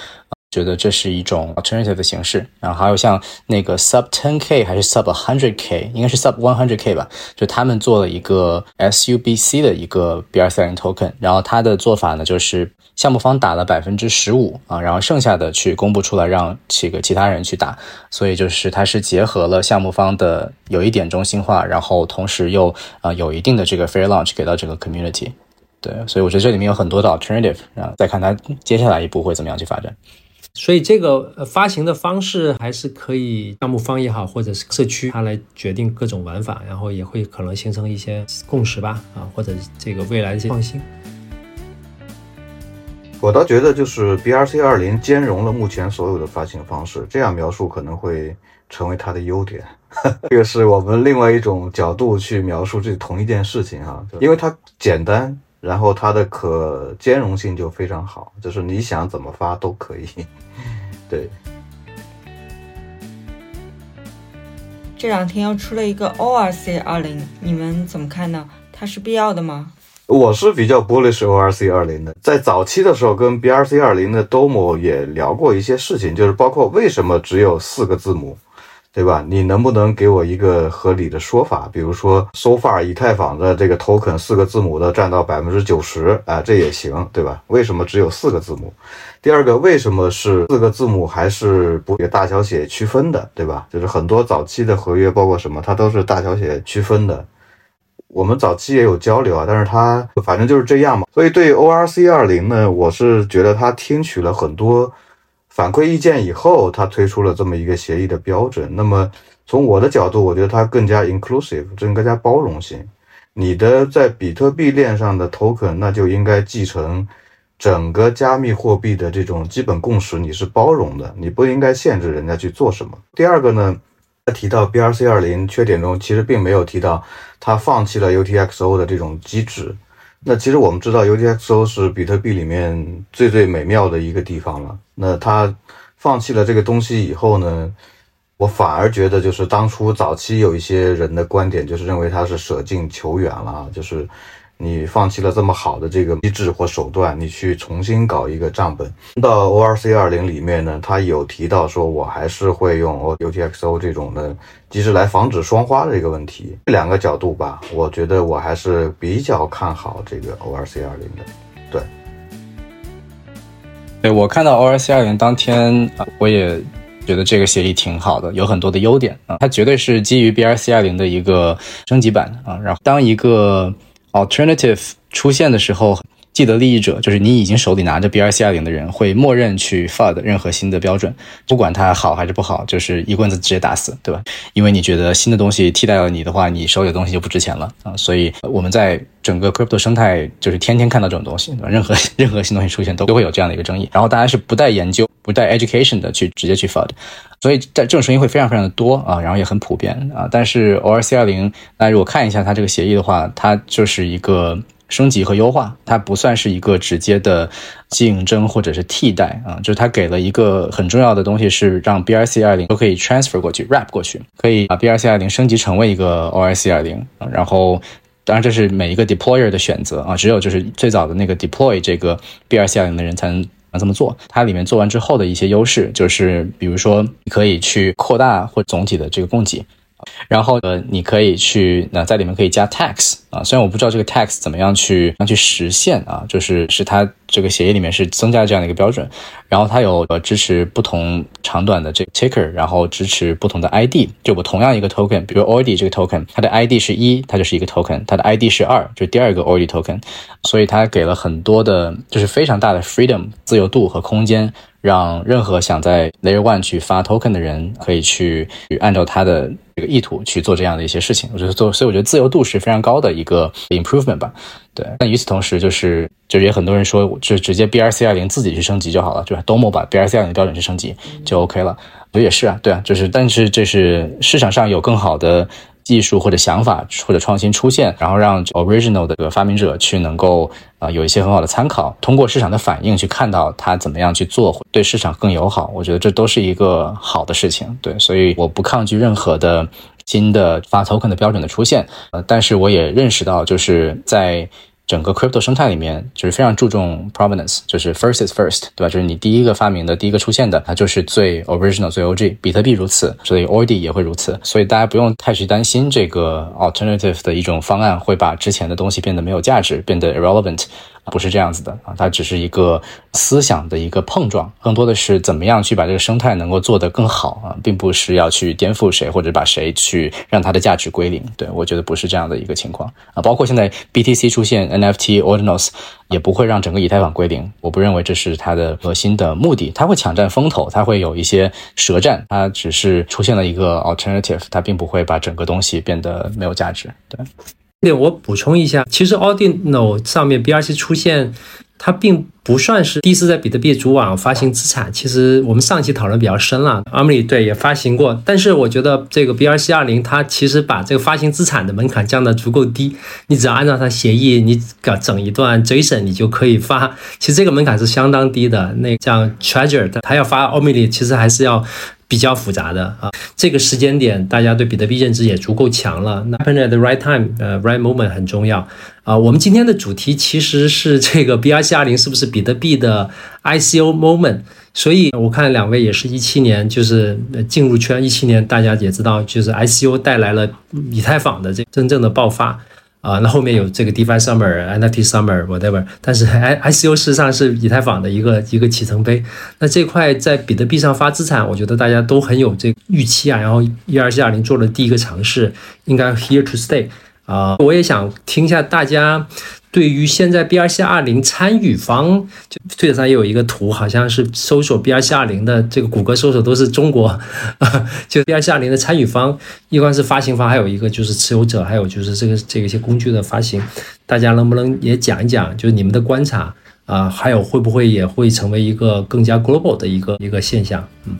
觉得这是一种 alternative 的形式。然后还有像那个 sub 10k 还是 sub 100k，应该是 sub 100k 吧，就他们做了一个 SUBC 的一个 BRC20 token，然后他的做法呢就是项目方打了百分之十五啊，然后剩下的去公布出来让这个其他人去打，所以就是它是结合了项目方的有一点中心化，然后同时又啊有一定的这个 fair launch 给到整个 community。对，所以我觉得这里面有很多的 alternative，然后再看它接下来一步会怎么样去发展。所以这个呃发行的方式还是可以项目方也好，或者是社区它来决定各种玩法，然后也会可能形成一些共识吧，啊，或者这个未来的一些创新。我倒觉得就是 BRC 二零兼容了目前所有的发行方式，这样描述可能会成为它的优点。这个是我们另外一种角度去描述这同一件事情哈，因为它简单。然后它的可兼容性就非常好，就是你想怎么发都可以。对，这两天又出了一个 ORC 二零，你们怎么看呢？它是必要的吗？我是比较 bullish ORC 二零的，在早期的时候跟 BRC 二零的 Domo 也聊过一些事情，就是包括为什么只有四个字母。对吧？你能不能给我一个合理的说法？比如说，so far 以太坊的这个 token 四个字母的占到百分之九十啊，这也行，对吧？为什么只有四个字母？第二个，为什么是四个字母还是不给大小写区分的？对吧？就是很多早期的合约，包括什么，它都是大小写区分的。我们早期也有交流啊，但是它反正就是这样嘛。所以对 ORC 二零呢，我是觉得它听取了很多。反馈意见以后，他推出了这么一个协议的标准。那么从我的角度，我觉得它更加 inclusive，更加包容性。你的在比特币链上的 token，那就应该继承整个加密货币的这种基本共识，你是包容的，你不应该限制人家去做什么。第二个呢，他提到 BRC 二零缺点中，其实并没有提到他放弃了 UTXO 的这种机制。那其实我们知道，UTXO 是比特币里面最最美妙的一个地方了。那他放弃了这个东西以后呢，我反而觉得，就是当初早期有一些人的观点，就是认为他是舍近求远了啊，就是。你放弃了这么好的这个机制或手段，你去重新搞一个账本。到 ORC 二零里面呢，他有提到说，我还是会用 UTXO 这种的机制来防止双花的这个问题。这两个角度吧，我觉得我还是比较看好这个 ORC 二零的。对，对我看到 ORC 二零当天，我也觉得这个协议挺好的，有很多的优点啊，它绝对是基于 BRC 二零的一个升级版啊。然后当一个 Alternative 出现的时候，既得利益者就是你已经手里拿着 BRC 二零的人，会默认去 FUD 任何新的标准，不管它好还是不好，就是一棍子直接打死，对吧？因为你觉得新的东西替代了你的话，你手里的东西就不值钱了啊。所以我们在整个 Crypto 生态就是天天看到这种东西，对吧？任何 任何新东西出现都都会有这样的一个争议，然后大家是不带研究、不带 education 的去直接去 FUD，所以在这种声音会非常非常的多啊，然后也很普遍啊。但是 ORC 二零，大家如果看一下它这个协议的话，它就是一个。升级和优化，它不算是一个直接的竞争或者是替代啊，就是它给了一个很重要的东西，是让 BRC 二零都可以 transfer 过去，wrap 过去，可以把 BRC 二零升级成为一个 ORC 二零。然后，当然这是每一个 deployer 的选择啊，只有就是最早的那个 deploy 这个 BRC 二零的人才能能这么做。它里面做完之后的一些优势，就是比如说可以去扩大或总体的这个供给。然后呃，你可以去那在里面可以加 tax 啊，虽然我不知道这个 tax 怎么样去去实现啊，就是是它这个协议里面是增加这样的一个标准，然后它有呃支持不同长短的这个 ticker，然后支持不同的 ID，就我同样一个 token，比如 OID 这个 token，它的 ID 是一，它就是一个 token，它的 ID 是二，就第二个 OID token，所以它给了很多的，就是非常大的 freedom 自由度和空间。让任何想在 Layer One 去发 Token 的人可以去按照他的这个意图去做这样的一些事情。我觉得做，所以我觉得自由度是非常高的一个 improvement 吧。对，但与此同时，就是就是也很多人说，就直接 BRC 二零自己去升级就好了，就是 Domo 把 BRC 二零标准去升级就 OK 了。我也是啊，对啊，就是但是这是市场上有更好的。技术或者想法或者创新出现，然后让 original 的这个发明者去能够啊有一些很好的参考，通过市场的反应去看到他怎么样去做对市场更友好。我觉得这都是一个好的事情。对，所以我不抗拒任何的新的发 token 的标准的出现。呃，但是我也认识到，就是在整个 crypto 生态里面就是非常注重 provenance，就是 first is first，对吧？就是你第一个发明的、第一个出现的，它就是最 original、最 OG。比特币如此，所以 OI D 也会如此。所以大家不用太去担心这个 alternative 的一种方案会把之前的东西变得没有价值，变得 irrelevant。不是这样子的啊，它只是一个思想的一个碰撞，更多的是怎么样去把这个生态能够做得更好啊，并不是要去颠覆谁或者把谁去让它的价值归零。对我觉得不是这样的一个情况啊，包括现在 BTC 出现 NFT Ordinals 也不会让整个以太坊归零，我不认为这是它的核心的目的，它会抢占风头，它会有一些舌战，它只是出现了一个 alternative，它并不会把整个东西变得没有价值。对。对，我补充一下，其实 Ordinal 上面 BRC 出现，它并不算是第一次在比特币主网发行资产。其实我们上期讨论比较深了 a m i 对也发行过，但是我觉得这个 BRC 二零它其实把这个发行资产的门槛降得足够低，你只要按照它协议，你搞整一段 JSON，你就可以发。其实这个门槛是相当低的。那像 Treasure 它要发 Omni 其实还是要。比较复杂的啊，这个时间点大家对比特币认知也足够强了。那 at the right time，呃，right moment 很重要啊。我们今天的主题其实是这个 BRC 二零是不是比比特币的 ICO moment？所以我看两位也是一七年就是进入圈，一七年大家也知道，就是 ICO 带来了以太坊的这真正的爆发。啊，那后面有这个 DeFi Summer、NFT Summer whatever，但是 I ICO 事实上是以太坊的一个一个启程碑。那这块在比特币上发资产，我觉得大家都很有这个预期啊。然后 ERC 二零做了第一个尝试，应该 Here to Stay 啊。我也想听一下大家。对于现在 BRC 二零参与方，就推特上也有一个图，好像是搜索 BRC 二零的这个谷歌搜索都是中国，就 BRC 二零的参与方，一般是发行方，还有一个就是持有者，还有就是这个这个一些工具的发行，大家能不能也讲一讲，就是你们的观察啊，还有会不会也会成为一个更加 global 的一个一个现象，嗯。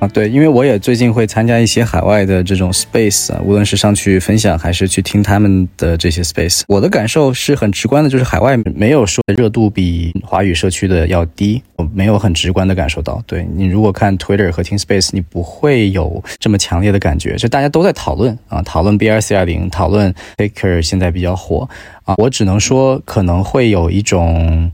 啊，对，因为我也最近会参加一些海外的这种 space 啊，无论是上去分享还是去听他们的这些 space，我的感受是很直观的，就是海外没有说热度比华语社区的要低，我没有很直观的感受到。对你如果看 Twitter 和听 space，你不会有这么强烈的感觉，就大家都在讨论啊，讨论 BRC 二零，讨论 Faker 现在比较火啊，我只能说可能会有一种。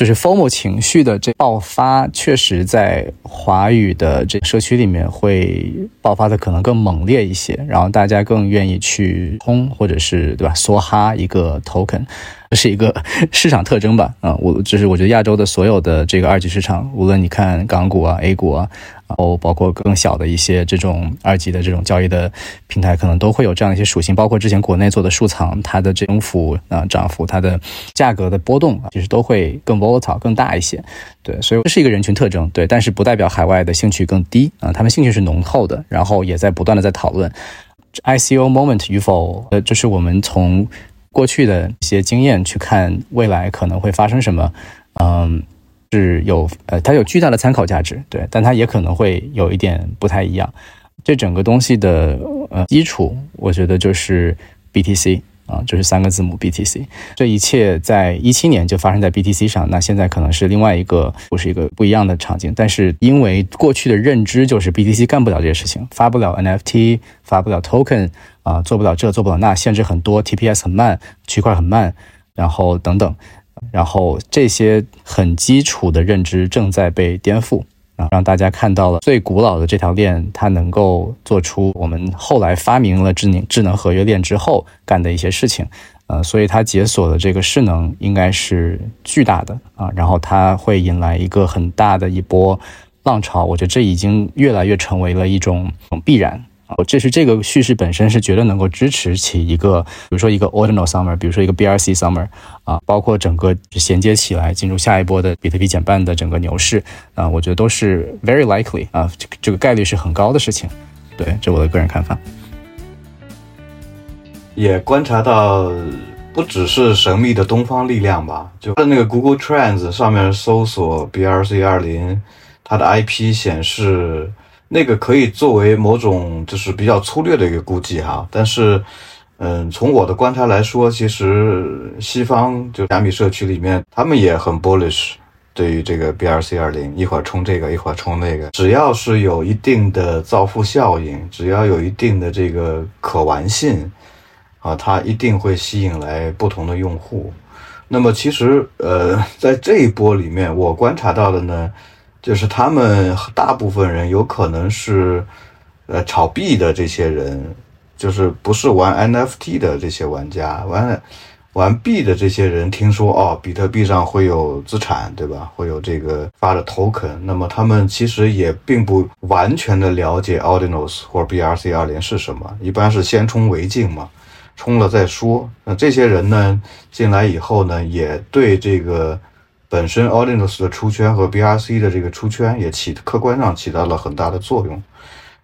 就是 formal 情绪的这爆发，确实在华语的这社区里面会爆发的可能更猛烈一些，然后大家更愿意去冲或者是对吧梭哈一个 token。这是一个市场特征吧？啊，我就是我觉得亚洲的所有的这个二级市场，无论你看港股啊、A 股啊，然后包括更小的一些这种二级的这种交易的平台，可能都会有这样一些属性。包括之前国内做的数藏，它的增幅啊、涨幅、它的价格的波动，其实都会更 volatile 更大一些。对，所以这是一个人群特征。对，但是不代表海外的兴趣更低啊，他们兴趣是浓厚的，然后也在不断的在讨论 ICO moment 与否。呃，就是我们从过去的一些经验去看未来可能会发生什么，嗯，是有呃，它有巨大的参考价值，对，但它也可能会有一点不太一样。这整个东西的呃基础，我觉得就是 BTC 啊，就是三个字母 BTC。这一切在一七年就发生在 BTC 上，那现在可能是另外一个，不是一个不一样的场景。但是因为过去的认知就是 BTC 干不了这些事情，发不了 NFT，发不了 Token。啊，做不了这，做不了那，限制很多，TPS 很慢，区块很慢，然后等等，然后这些很基础的认知正在被颠覆啊，让大家看到了最古老的这条链，它能够做出我们后来发明了智能智能合约链之后干的一些事情，呃，所以它解锁的这个势能应该是巨大的啊，然后它会引来一个很大的一波浪潮，我觉得这已经越来越成为了一种必然。哦，这是这个叙事本身是绝对能够支持起一个，比如说一个 Ordinal Summer，比如说一个 BRC Summer，啊，包括整个衔接起来进入下一波的比特币减半的整个牛市，啊，我觉得都是 very likely，啊，这个这个概率是很高的事情。对，这我的个人看法。也观察到，不只是神秘的东方力量吧，就在那个 Google Trends 上面搜索 BRC 二零，它的 IP 显示。那个可以作为某种就是比较粗略的一个估计哈，但是，嗯，从我的观察来说，其实西方就加密社区里面，他们也很 bullish，对于这个 BRC 二零，一会儿冲这个，一会儿冲那个，只要是有一定的造富效应，只要有一定的这个可玩性，啊，它一定会吸引来不同的用户。那么其实呃，在这一波里面，我观察到的呢，就是他们大部分人有可能是呃炒币的这些人，就是不是玩 NFT 的这些玩家玩。玩币的这些人听说哦，比特币上会有资产，对吧？会有这个发的 token，那么他们其实也并不完全的了解 Ordinals 或者 BRC 二零是什么，一般是先充为敬嘛，充了再说。那这些人呢，进来以后呢，也对这个本身 Ordinals 的出圈和 BRC 的这个出圈也起客观上起到了很大的作用。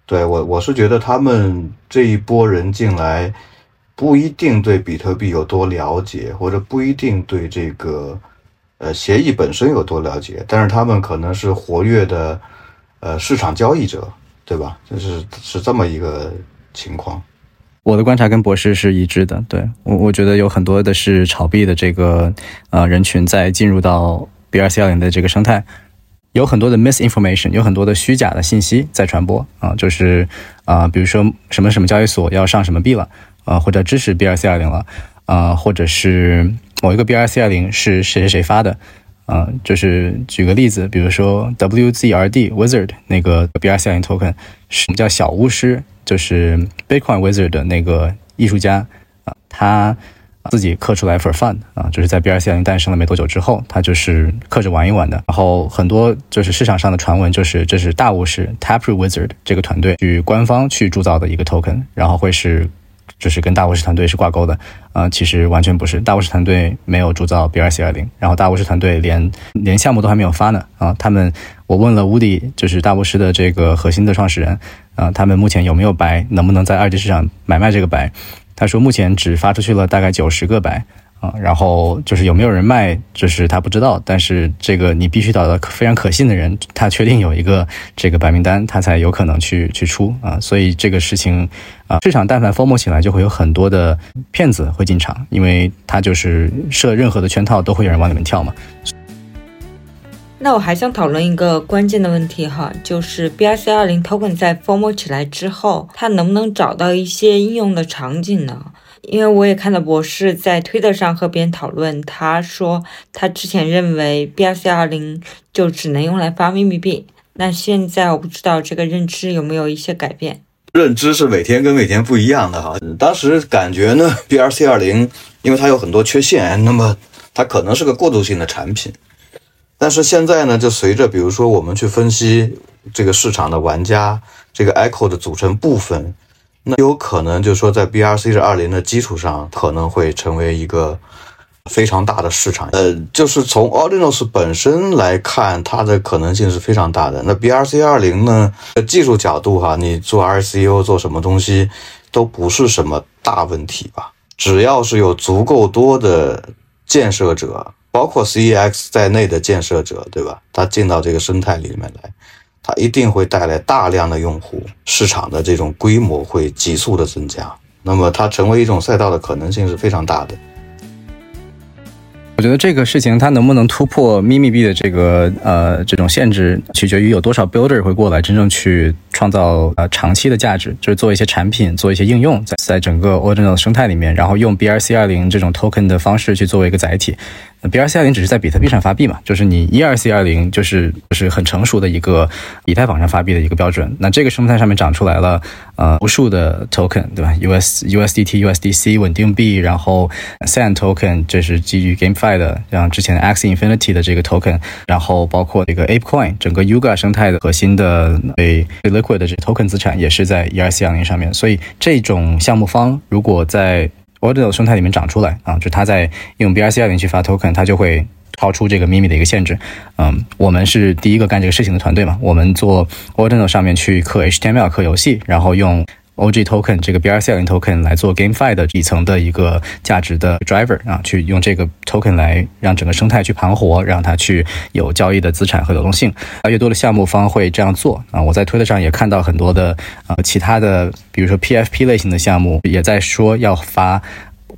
对我，我是觉得他们这一波人进来。不一定对比特币有多了解，或者不一定对这个呃协议本身有多了解，但是他们可能是活跃的呃市场交易者，对吧？就是是这么一个情况。我的观察跟博士是一致的，对我我觉得有很多的是炒币的这个呃人群在进入到 BRC 幺零的这个生态，有很多的 misinformation，有很多的虚假的信息在传播啊，就是啊，比如说什么什么交易所要上什么币了。啊，或者支持 BRC 二零了，啊，或者是某一个 BRC 二零是谁谁谁发的，啊，就是举个例子，比如说 WZRD Wizard 那个 BRC 二零 token，什么叫小巫师？就是 Bitcoin Wizard 的那个艺术家啊，他自己刻出来 for fun 啊，就是在 BRC 二零诞生了没多久之后，他就是刻着玩一玩的。然后很多就是市场上的传闻，就是这是大巫师 Taproot Wizard 这个团队去官方去铸造的一个 token，然后会是。就是跟大巫师团队是挂钩的，啊，其实完全不是，大巫师团队没有铸造 BRC 二零，然后大巫师团队连连项目都还没有发呢，啊，他们我问了 Woody，就是大巫师的这个核心的创始人，啊，他们目前有没有白，能不能在二级市场买卖这个白？他说目前只发出去了大概九十个白。啊，然后就是有没有人卖，就是他不知道，但是这个你必须找到非常可信的人，他确定有一个这个白名单，他才有可能去去出啊。所以这个事情啊，市场但凡疯魔起来，就会有很多的骗子会进场，因为他就是设任何的圈套，都会有人往里面跳嘛。那我还想讨论一个关键的问题哈，就是 BRC 二零 token 在疯魔起来之后，它能不能找到一些应用的场景呢？因为我也看到博士在推特上和别人讨论，他说他之前认为 BRC 二零就只能用来发秘密币，那现在我不知道这个认知有没有一些改变。认知是每天跟每天不一样的哈。当时感觉呢，BRC 二零因为它有很多缺陷，那么它可能是个过渡性的产品。但是现在呢，就随着比如说我们去分析这个市场的玩家，这个 Echo 的组成部分。那有可能就是说，在 BRC 是二零的基础上，可能会成为一个非常大的市场。呃，就是从 Ordinals 本身来看，它的可能性是非常大的。那 BRC 二零呢，技术角度哈，你做 RCU 做什么东西都不是什么大问题吧？只要是有足够多的建设者，包括 CEX 在内的建设者，对吧？他进到这个生态里面来。它一定会带来大量的用户，市场的这种规模会急速的增加，那么它成为一种赛道的可能性是非常大的。我觉得这个事情它能不能突破咪咪币的这个呃这种限制，取决于有多少 builder 会过来真正去创造呃长期的价值，就是做一些产品，做一些应用，在在整个 Ordinal 生态里面，然后用 BRC 二零这种 token 的方式去作为一个载体。BRC 二零只是在比特币上发币嘛，就是你 ERC 二零就是就是很成熟的一个以太坊上发币的一个标准。那这个生态上面长出来了呃无数的 token，对吧？US USDT USDC 稳定币，然后 Sand token 这是基于 GameFi 的，像之前的 X Infinity 的这个 token，然后包括这个 ApeCoin 整个 Yuga 生态的核心的对 Liquid 的这 token 资产也是在 ERC 二零上面。所以这种项目方如果在 Ordinal 生态里面长出来啊，就它在用 BRC 二零去发 token，它就会超出这个 MIMI 的一个限制。嗯，我们是第一个干这个事情的团队嘛，我们做 Ordinal 上面去刻 HTML 刻游戏，然后用。OG token 这个 BRC 零 token 来做 GameFi 的底层的一个价值的 driver 啊，去用这个 token 来让整个生态去盘活，让它去有交易的资产和流动性。啊，越多的项目方会这样做啊。我在推特上也看到很多的呃其他的，比如说 PFP 类型的项目也在说要发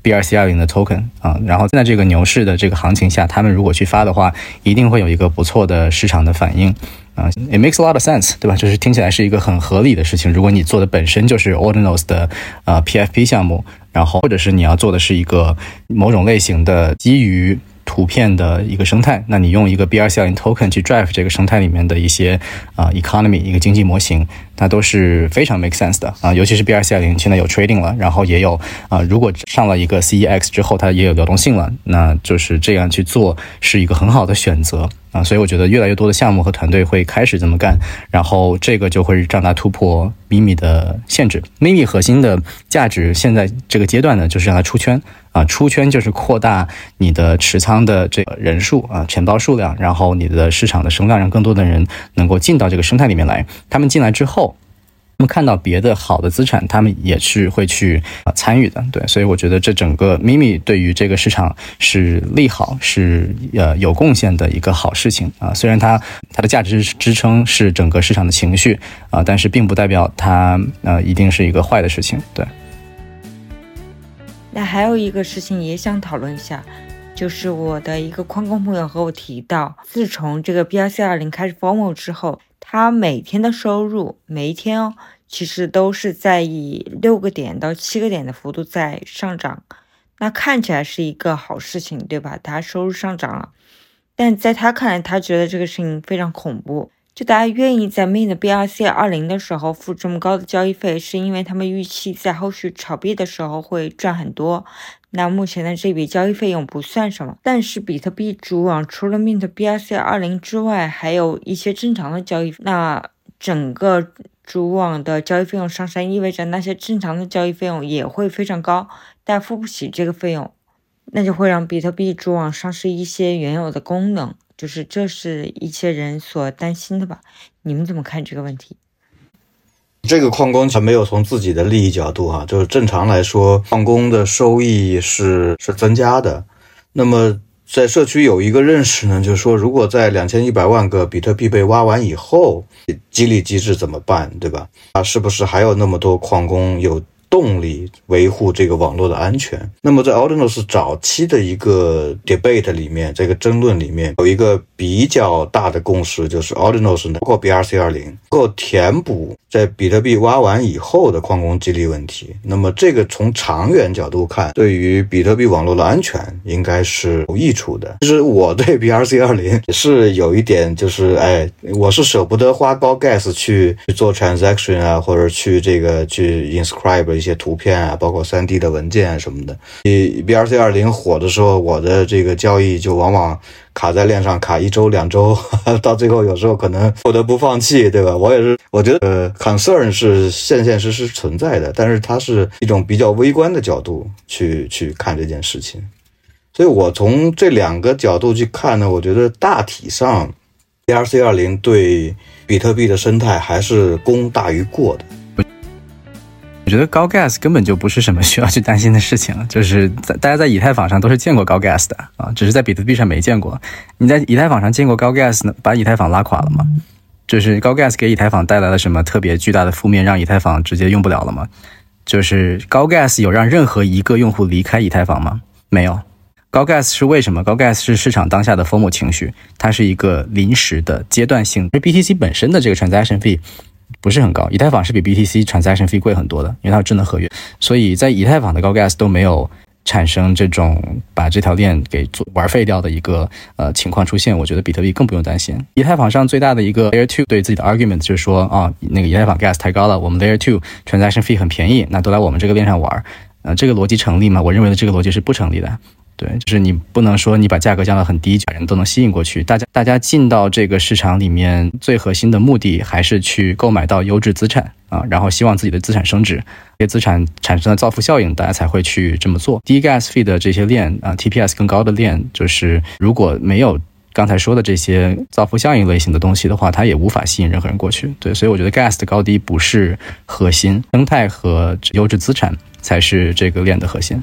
BRC 二零的 token 啊。然后在这个牛市的这个行情下，他们如果去发的话，一定会有一个不错的市场的反应。啊，it makes a lot of sense，对吧？就是听起来是一个很合理的事情。如果你做的本身就是 Ordinals 的呃 PFP 项目。然后或者是你要做的是一个某种类型的基于。图片的一个生态，那你用一个 BRC20 token 去 drive 这个生态里面的一些啊 economy 一个经济模型，它都是非常 make sense 的啊，尤其是 BRC20 现在有 trading 了，然后也有啊，如果上了一个 CEX 之后，它也有流动性了，那就是这样去做是一个很好的选择啊，所以我觉得越来越多的项目和团队会开始这么干，然后这个就会让它突破 Mimi 的限制。Mimi 核心的价值现在这个阶段呢，就是让它出圈。啊，出圈就是扩大你的持仓的这个人数啊，钱包数量，然后你的市场的声量，让更多的人能够进到这个生态里面来。他们进来之后，那么看到别的好的资产，他们也是会去啊参与的。对，所以我觉得这整个 Mimi 对于这个市场是利好，是呃有贡献的一个好事情啊。虽然它它的价值支撑是整个市场的情绪啊，但是并不代表它呃一定是一个坏的事情。对。那还有一个事情也想讨论一下，就是我的一个矿工朋友和我提到，自从这个 BRC 二零开始 formal 之后，他每天的收入每一天哦，其实都是在以六个点到七个点的幅度在上涨。那看起来是一个好事情，对吧？他收入上涨了，但在他看来，他觉得这个事情非常恐怖。就大家愿意在 Mint BRC 二零的时候付这么高的交易费，是因为他们预期在后续炒币的时候会赚很多。那目前的这笔交易费用不算什么，但是比特币主网除了 Mint BRC 二零之外，还有一些正常的交易。那整个主网的交易费用上升，意味着那些正常的交易费用也会非常高，但付不起这个费用，那就会让比特币主网丧失一些原有的功能。就是这是一些人所担心的吧？你们怎么看这个问题？这个矿工还没有从自己的利益角度哈，就是正常来说，矿工的收益是是增加的。那么在社区有一个认识呢，就是说，如果在两千一百万个比特币被挖完以后，激励机制怎么办，对吧？啊，是不是还有那么多矿工有？动力维护这个网络的安全。那么在 Ordinals 早期的一个 debate 里面，这个争论里面有一个比较大的共识，就是 Ordinals 包括 BRC 二零能够填补在比特币挖完以后的矿工激励问题。那么这个从长远角度看，对于比特币网络的安全应该是有益处的。其实我对 BRC 二零是有一点，就是哎，我是舍不得花高 gas 去去做 transaction 啊，或者去这个去 inscribe。一些图片啊，包括三 D 的文件啊什么的。你 BRC 二零火的时候，我的这个交易就往往卡在链上，卡一周两周，到最后有时候可能不得不放弃，对吧？我也是，我觉得呃，concern 是现现实实存在的，但是它是一种比较微观的角度去去看这件事情。所以我从这两个角度去看呢，我觉得大体上 BRC 二零对比特币的生态还是功大于过的。我觉得高 gas 根本就不是什么需要去担心的事情，就是在大家在以太坊上都是见过高 gas 的啊，只是在比特币上没见过。你在以太坊上见过高 gas 呢？把以太坊拉垮了吗？就是高 gas 给以太坊带来了什么特别巨大的负面，让以太坊直接用不了了吗？就是高 gas 有让任何一个用户离开以太坊吗？没有。高 gas 是为什么？高 gas 是市场当下的 FOMO 情绪，它是一个临时的阶段性。而 BTC 本身的这个 transaction fee。不是很高，以太坊是比 BTC transaction fee 贵很多的，因为它有智能合约，所以在以太坊的高 gas 都没有产生这种把这条链给做玩废掉的一个呃情况出现。我觉得比特币更不用担心。以太坊上最大的一个 layer two 对自己的 argument 就是说啊，那个以太坊 gas 太高了，我们 layer two transaction fee 很便宜，那都来我们这个链上玩，呃，这个逻辑成立吗？我认为的这个逻辑是不成立的。对，就是你不能说你把价格降到很低，把人都能吸引过去。大家大家进到这个市场里面，最核心的目的还是去购买到优质资产啊，然后希望自己的资产升值，这些资产产生的造富效应，大家才会去这么做。低 gas fee 的这些链啊，TPS 更高的链，就是如果没有刚才说的这些造富效应类型的东西的话，它也无法吸引任何人过去。对，所以我觉得 gas 的高低不是核心，生态和优质资产才是这个链的核心。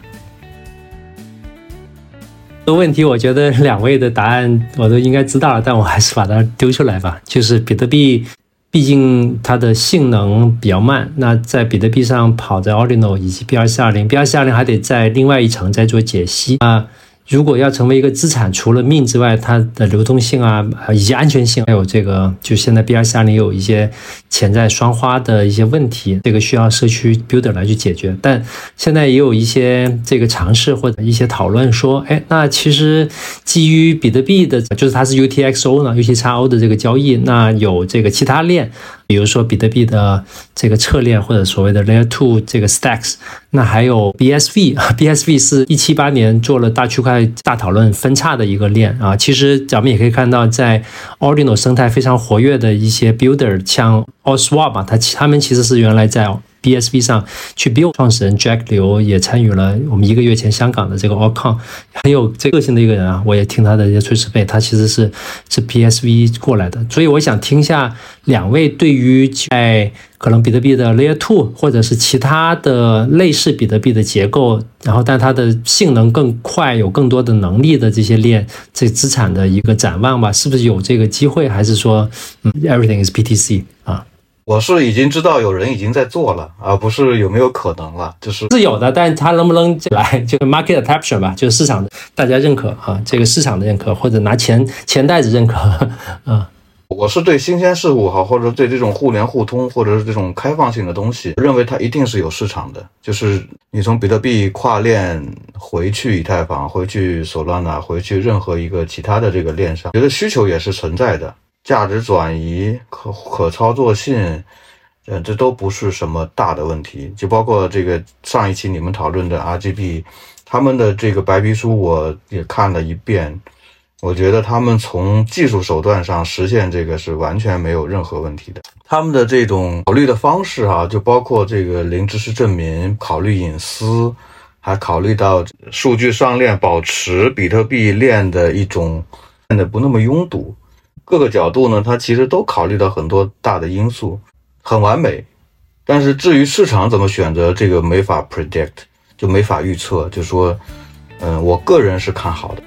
这个问题，我觉得 两位的答案我都应该知道了，但我还是把它丢出来吧。就是比特币，毕竟它的性能比较慢，那在比特币上跑在 Ordinal 以及 BRC 二零，BRC 二零还得在另外一层再做解析啊。如果要成为一个资产，除了命之外，它的流动性啊，以及安全性，还有这个，就现在 BRC 里有一些潜在双花的一些问题，这个需要社区 builder 来去解决。但现在也有一些这个尝试或者一些讨论说，哎，那其实基于比特币的，就是它是 UTXO 呢，UTXO 的这个交易，那有这个其他链。比如说比特币的这个侧链或者所谓的 Layer Two 这个 Stacks，那还有 BSV，BSV 是一七八年做了大区块大讨论分叉的一个链啊。其实咱们也可以看到，在 Ordinal 生态非常活跃的一些 Builder，像 Allswap 它他们其实是原来在。BSV 上去 build 创始人 Jack 刘也参与了我们一个月前香港的这个 Allcon，很有这个性的一个人啊，我也听他的一些吹水他其实是是 BSV 过来的，所以我想听一下两位对于在可能比特币的 Layer Two 或者是其他的类似比特币的结构，然后但它的性能更快，有更多的能力的这些链这资产的一个展望吧，是不是有这个机会，还是说嗯 Everything is BTC 啊？我是已经知道有人已经在做了，而不是有没有可能了，就是是有的，但他能不能来，就是 market adoption 吧，就是市场的大家认可啊，这个市场的认可，或者拿钱钱袋子认可 啊。我是对新鲜事物哈，或者对这种互联互通，或者是这种开放性的东西，认为它一定是有市场的。就是你从比特币跨链回去以太坊，回去索拉纳，回去任何一个其他的这个链上，觉得需求也是存在的。价值转移、可可操作性，呃，这都不是什么大的问题。就包括这个上一期你们讨论的 RGB，他们的这个白皮书我也看了一遍，我觉得他们从技术手段上实现这个是完全没有任何问题的。他们的这种考虑的方式啊，就包括这个零知识证明、考虑隐私，还考虑到数据上链保持比特币链的一种变得不那么拥堵。各个角度呢，它其实都考虑到很多大的因素，很完美。但是至于市场怎么选择，这个没法 predict，就没法预测。就说，嗯，我个人是看好的。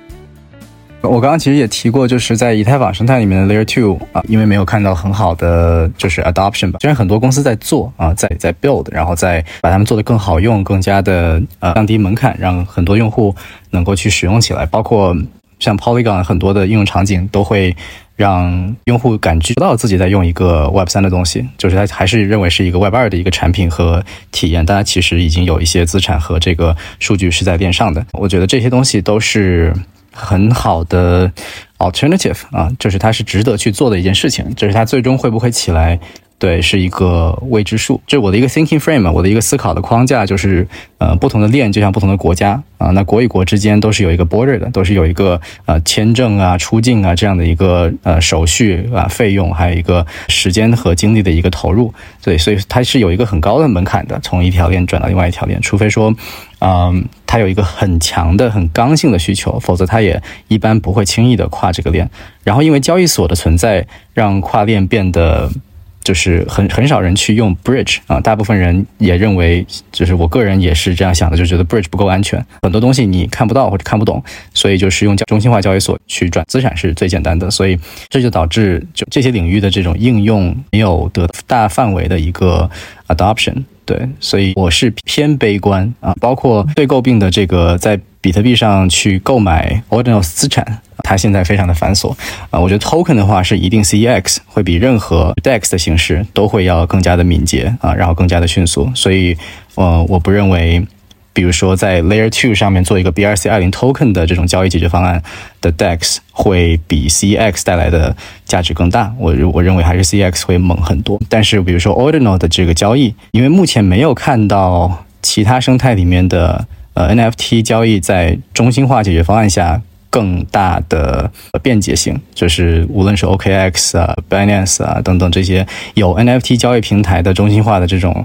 我刚刚其实也提过，就是在以太坊生态里面的 Layer Two 啊，因为没有看到很好的就是 adoption 吧。虽然很多公司在做啊，在在 build，然后再把它们做得更好用，更加的呃降低门槛，让很多用户能够去使用起来。包括像 Polygon 很多的应用场景都会。让用户感觉不到自己在用一个 Web 三的东西，就是他还是认为是一个 Web 二的一个产品和体验。大家其实已经有一些资产和这个数据是在链上的。我觉得这些东西都是很好的 alternative 啊，就是它是值得去做的一件事情。就是它最终会不会起来？对，是一个未知数。这我的一个 thinking frame，我的一个思考的框架，就是呃，不同的链就像不同的国家啊，那国与国之间都是有一个 border 的，都是有一个呃签证啊、出境啊这样的一个呃手续啊、费用，还有一个时间和精力的一个投入。对，所以它是有一个很高的门槛的，从一条链转到另外一条链，除非说，嗯，它有一个很强的、很刚性的需求，否则它也一般不会轻易的跨这个链。然后因为交易所的存在，让跨链变得。就是很很少人去用 bridge 啊，大部分人也认为，就是我个人也是这样想的，就觉得 bridge 不够安全，很多东西你看不到或者看不懂，所以就是用中心化交易所去转资产是最简单的，所以这就导致就这些领域的这种应用没有得大范围的一个 adoption。对，所以我是偏悲观啊，包括最诟病的这个在比特币上去购买 ordinals 资产。它现在非常的繁琐啊，我觉得 token 的话是一定 CEX 会比任何 DEX 的形式都会要更加的敏捷啊，然后更加的迅速，所以呃，我不认为，比如说在 Layer Two 上面做一个 BRC 二零 token 的这种交易解决方案的 DEX 会比 CEX 带来的价值更大，我我认为还是 CEX 会猛很多。但是比如说 Ordinal 的这个交易，因为目前没有看到其他生态里面的呃 NFT 交易在中心化解决方案下。更大的便捷性，就是无论是 OKX 啊、Binance 啊等等这些有 NFT 交易平台的中心化的这种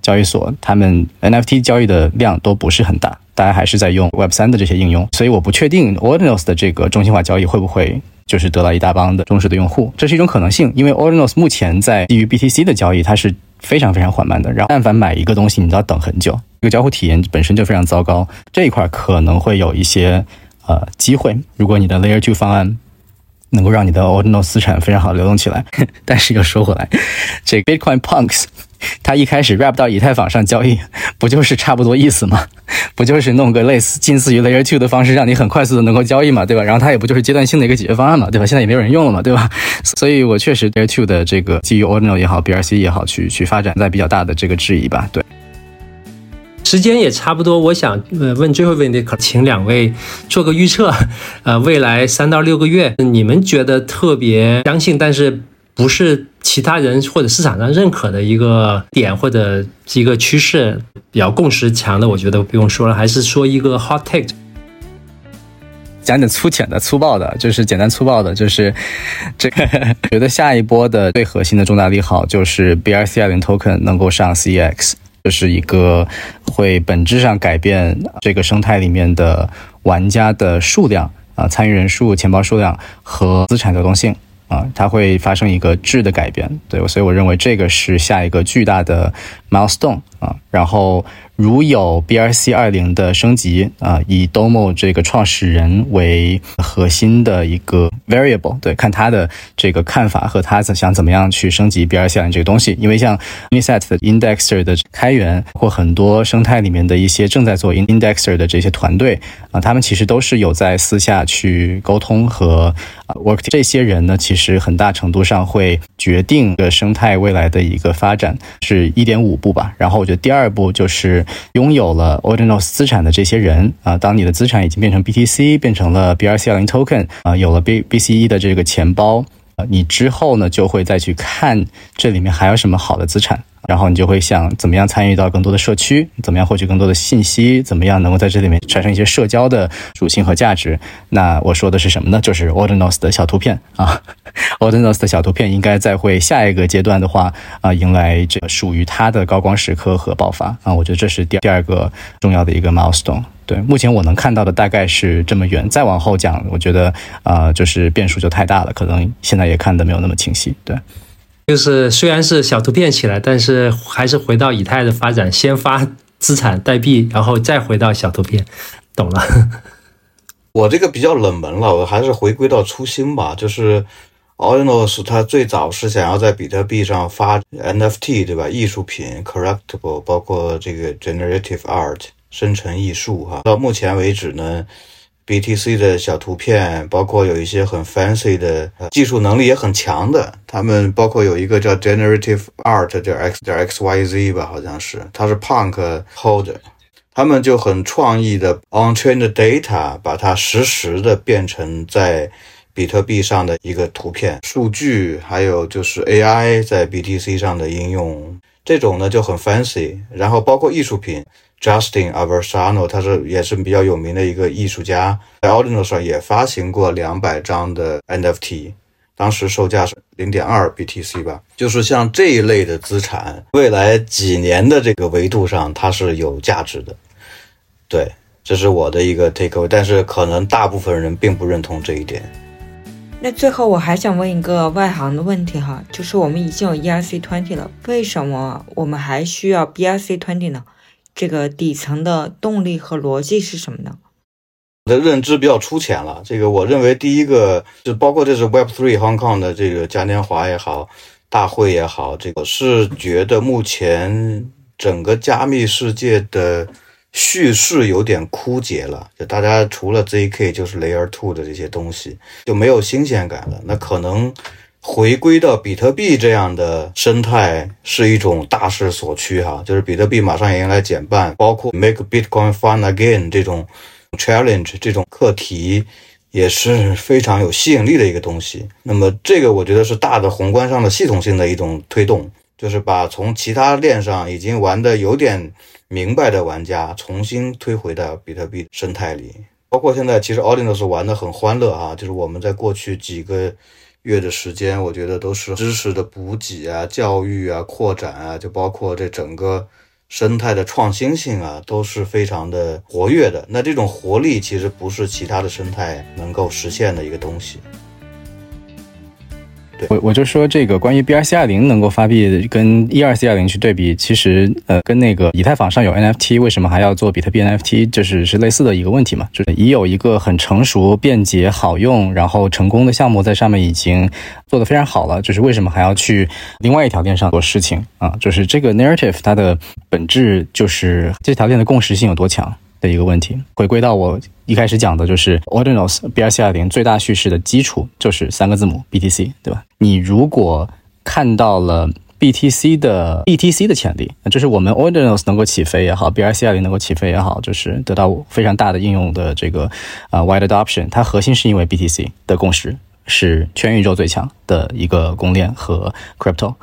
交易所，他们 NFT 交易的量都不是很大，大家还是在用 Web 三的这些应用，所以我不确定 Ordinals 的这个中心化交易会不会就是得到一大帮的忠实的用户，这是一种可能性，因为 Ordinals 目前在基于 BTC 的交易，它是非常非常缓慢的，然后但凡买一个东西，你都要等很久，这个交互体验本身就非常糟糕，这一块可能会有一些。呃，机会，如果你的 Layer Two 方案能够让你的 Ordinal 资产非常好流动起来，但是又说回来，这 Bitcoin Punks 他一开始 wrap 到以太坊上交易，不就是差不多意思吗？不就是弄个类似近似于 Layer Two 的方式，让你很快速的能够交易嘛，对吧？然后它也不就是阶段性的一个解决方案嘛，对吧？现在也没有人用了嘛，对吧？所以我确实 Layer Two 的这个基于 Ordinal 也好，BRC 也好，去去发展在比较大的这个质疑吧，对。时间也差不多，我想呃问最后一个问题，可请两位做个预测，呃，未来三到六个月，你们觉得特别相信，但是不是其他人或者市场上认可的一个点或者一个趋势，比较共识强的，我觉得不用说了，还是说一个 hot take。讲点粗浅的、粗暴的，就是简单粗暴的，就是这个。觉得下一波的最核心的重大利好就是 BRC 二零 token 能够上 CEX，这是一个会本质上改变这个生态里面的玩家的数量啊、参与人数、钱包数量和资产流动性啊，它会发生一个质的改变。对，所以我认为这个是下一个巨大的 milestone 啊，然后。如有 BRC 二零的升级啊，以 Domo 这个创始人为核心的一个 variable，对，看他的这个看法和他想怎么样去升级 BRC 二零这个东西。因为像 Unisat 的 Indexer 的开源或很多生态里面的一些正在做 Indexer 的这些团队啊，他们其实都是有在私下去沟通和 work。这些人呢，其实很大程度上会决定的生态未来的一个发展是一点五步吧。然后第二步就是。拥有了 Ordinals 资产的这些人啊，当你的资产已经变成 BTC，变成了 BRC 二零 Token 啊，有了 B BCE 的这个钱包啊，你之后呢就会再去看这里面还有什么好的资产。然后你就会想怎么样参与到更多的社区，怎么样获取更多的信息，怎么样能够在这里面产生一些社交的属性和价值。那我说的是什么呢？就是 Ordinals 的小图片啊，Ordinals 的小图片应该在会下一个阶段的话啊，迎来这个属于它的高光时刻和爆发啊。我觉得这是第第二个重要的一个 milestone。对，目前我能看到的大概是这么远，再往后讲，我觉得啊，就是变数就太大了，可能现在也看的没有那么清晰。对。就是虽然是小图片起来，但是还是回到以太的发展，先发资产代币，然后再回到小图片，懂了。我这个比较冷门了，我还是回归到初心吧。就是 Ordinals 它最早是想要在比特币上发 NFT，对吧？艺术品 （collectible），包括这个 generative art 生成艺术，哈。到目前为止呢。BTC 的小图片，包括有一些很 fancy 的技术能力也很强的，他们包括有一个叫 Generative Art，叫 X 点 XYZ 吧，好像是，它是 Punk Holder，他们就很创意的 on-chain 的 data，把它实时的变成在比特币上的一个图片。数据，还有就是 AI 在 BTC 上的应用，这种呢就很 fancy，然后包括艺术品。Justin Aversano，他是也是比较有名的一个艺术家，在 Ordinal 上也发行过两百张的 NFT，当时售价是零点二 BTC 吧。就是像这一类的资产，未来几年的这个维度上，它是有价值的。对，这是我的一个 takeaway，但是可能大部分人并不认同这一点。那最后我还想问一个外行的问题哈，就是我们已经有 ERC twenty 了，为什么我们还需要 BRC twenty 呢？这个底层的动力和逻辑是什么呢？我的认知比较粗浅了。这个我认为，第一个就包括这是 Web3 Hong Kong 的这个嘉年华也好，大会也好，这个是觉得目前整个加密世界的叙事有点枯竭了。就大家除了 ZK 就是 Layer Two 的这些东西，就没有新鲜感了。那可能。回归到比特币这样的生态是一种大势所趋哈，就是比特币马上也迎来减半，包括 Make Bitcoin Fun Again 这种 challenge 这种课题也是非常有吸引力的一个东西。那么这个我觉得是大的宏观上的系统性的一种推动，就是把从其他链上已经玩的有点明白的玩家重新推回到比特币生态里。包括现在其实 Audience 玩的很欢乐啊，就是我们在过去几个。月的时间，我觉得都是知识的补给啊、教育啊、扩展啊，就包括这整个生态的创新性啊，都是非常的活跃的。那这种活力其实不是其他的生态能够实现的一个东西。我我就说这个关于 BRC 二零能够发币跟 ERC 二零去对比，其实呃跟那个以太坊上有 NFT，为什么还要做比特币 NFT，就是是类似的一个问题嘛，就是已有一个很成熟、便捷、好用，然后成功的项目在上面已经做得非常好了，就是为什么还要去另外一条链上做事情啊？就是这个 narrative 它的本质就是这条链的共识性有多强。的一个问题，回归到我一开始讲的，就是 Ordinals BRC 二零最大叙事的基础就是三个字母 BTC，对吧？你如果看到了 BTC 的 BTC 的潜力，就是我们 Ordinals 能够起飞也好，BRC 二零能够起飞也好，就是得到非常大的应用的这个啊 wide adoption，它核心是因为 BTC 的共识是全宇宙最强的一个公链和 crypto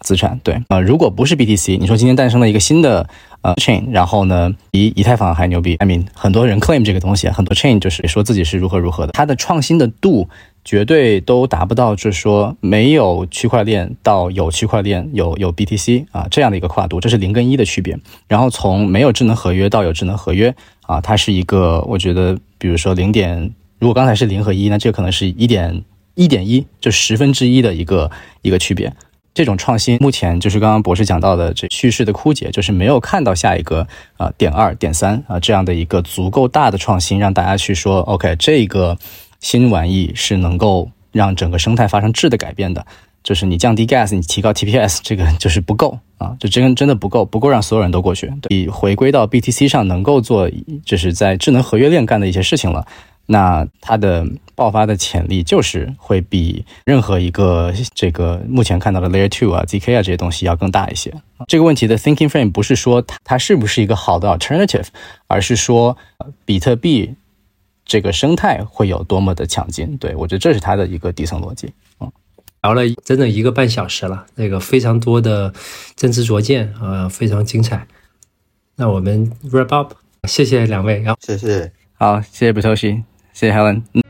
资产，对啊，如果不是 BTC，你说今天诞生了一个新的。呃，chain，然后呢，比以太坊还牛逼。I mean，很多人 claim 这个东西，很多 chain 就是说自己是如何如何的。它的创新的度绝对都达不到，就是说没有区块链到有区块链，有有 BTC 啊这样的一个跨度，这是零跟一的区别。然后从没有智能合约到有智能合约啊，它是一个，我觉得，比如说零点，如果刚才是零和一，那这可能是一点一点一，就十分之一的一个一个区别。这种创新目前就是刚刚博士讲到的这叙事的枯竭，就是没有看到下一个啊点二点三啊这样的一个足够大的创新，让大家去说 OK 这个新玩意是能够让整个生态发生质的改变的。就是你降低 gas，你提高 TPS，这个就是不够啊，就真真的不够，不够让所有人都过去。你回归到 BTC 上能够做，就是在智能合约链干的一些事情了。那它的爆发的潜力就是会比任何一个这个目前看到的 Layer Two 啊、zk 啊这些东西要更大一些。这个问题的 thinking frame 不是说它它是不是一个好的 alternative，而是说比特币这个生态会有多么的强劲。对我觉得这是它的一个底层逻辑。嗯，聊了整整一个半小时了，那个非常多的真知灼见啊，非常精彩。那我们 wrap up，谢谢两位，然后谢谢，好，谢谢 Batoshi。谢谢 Helen。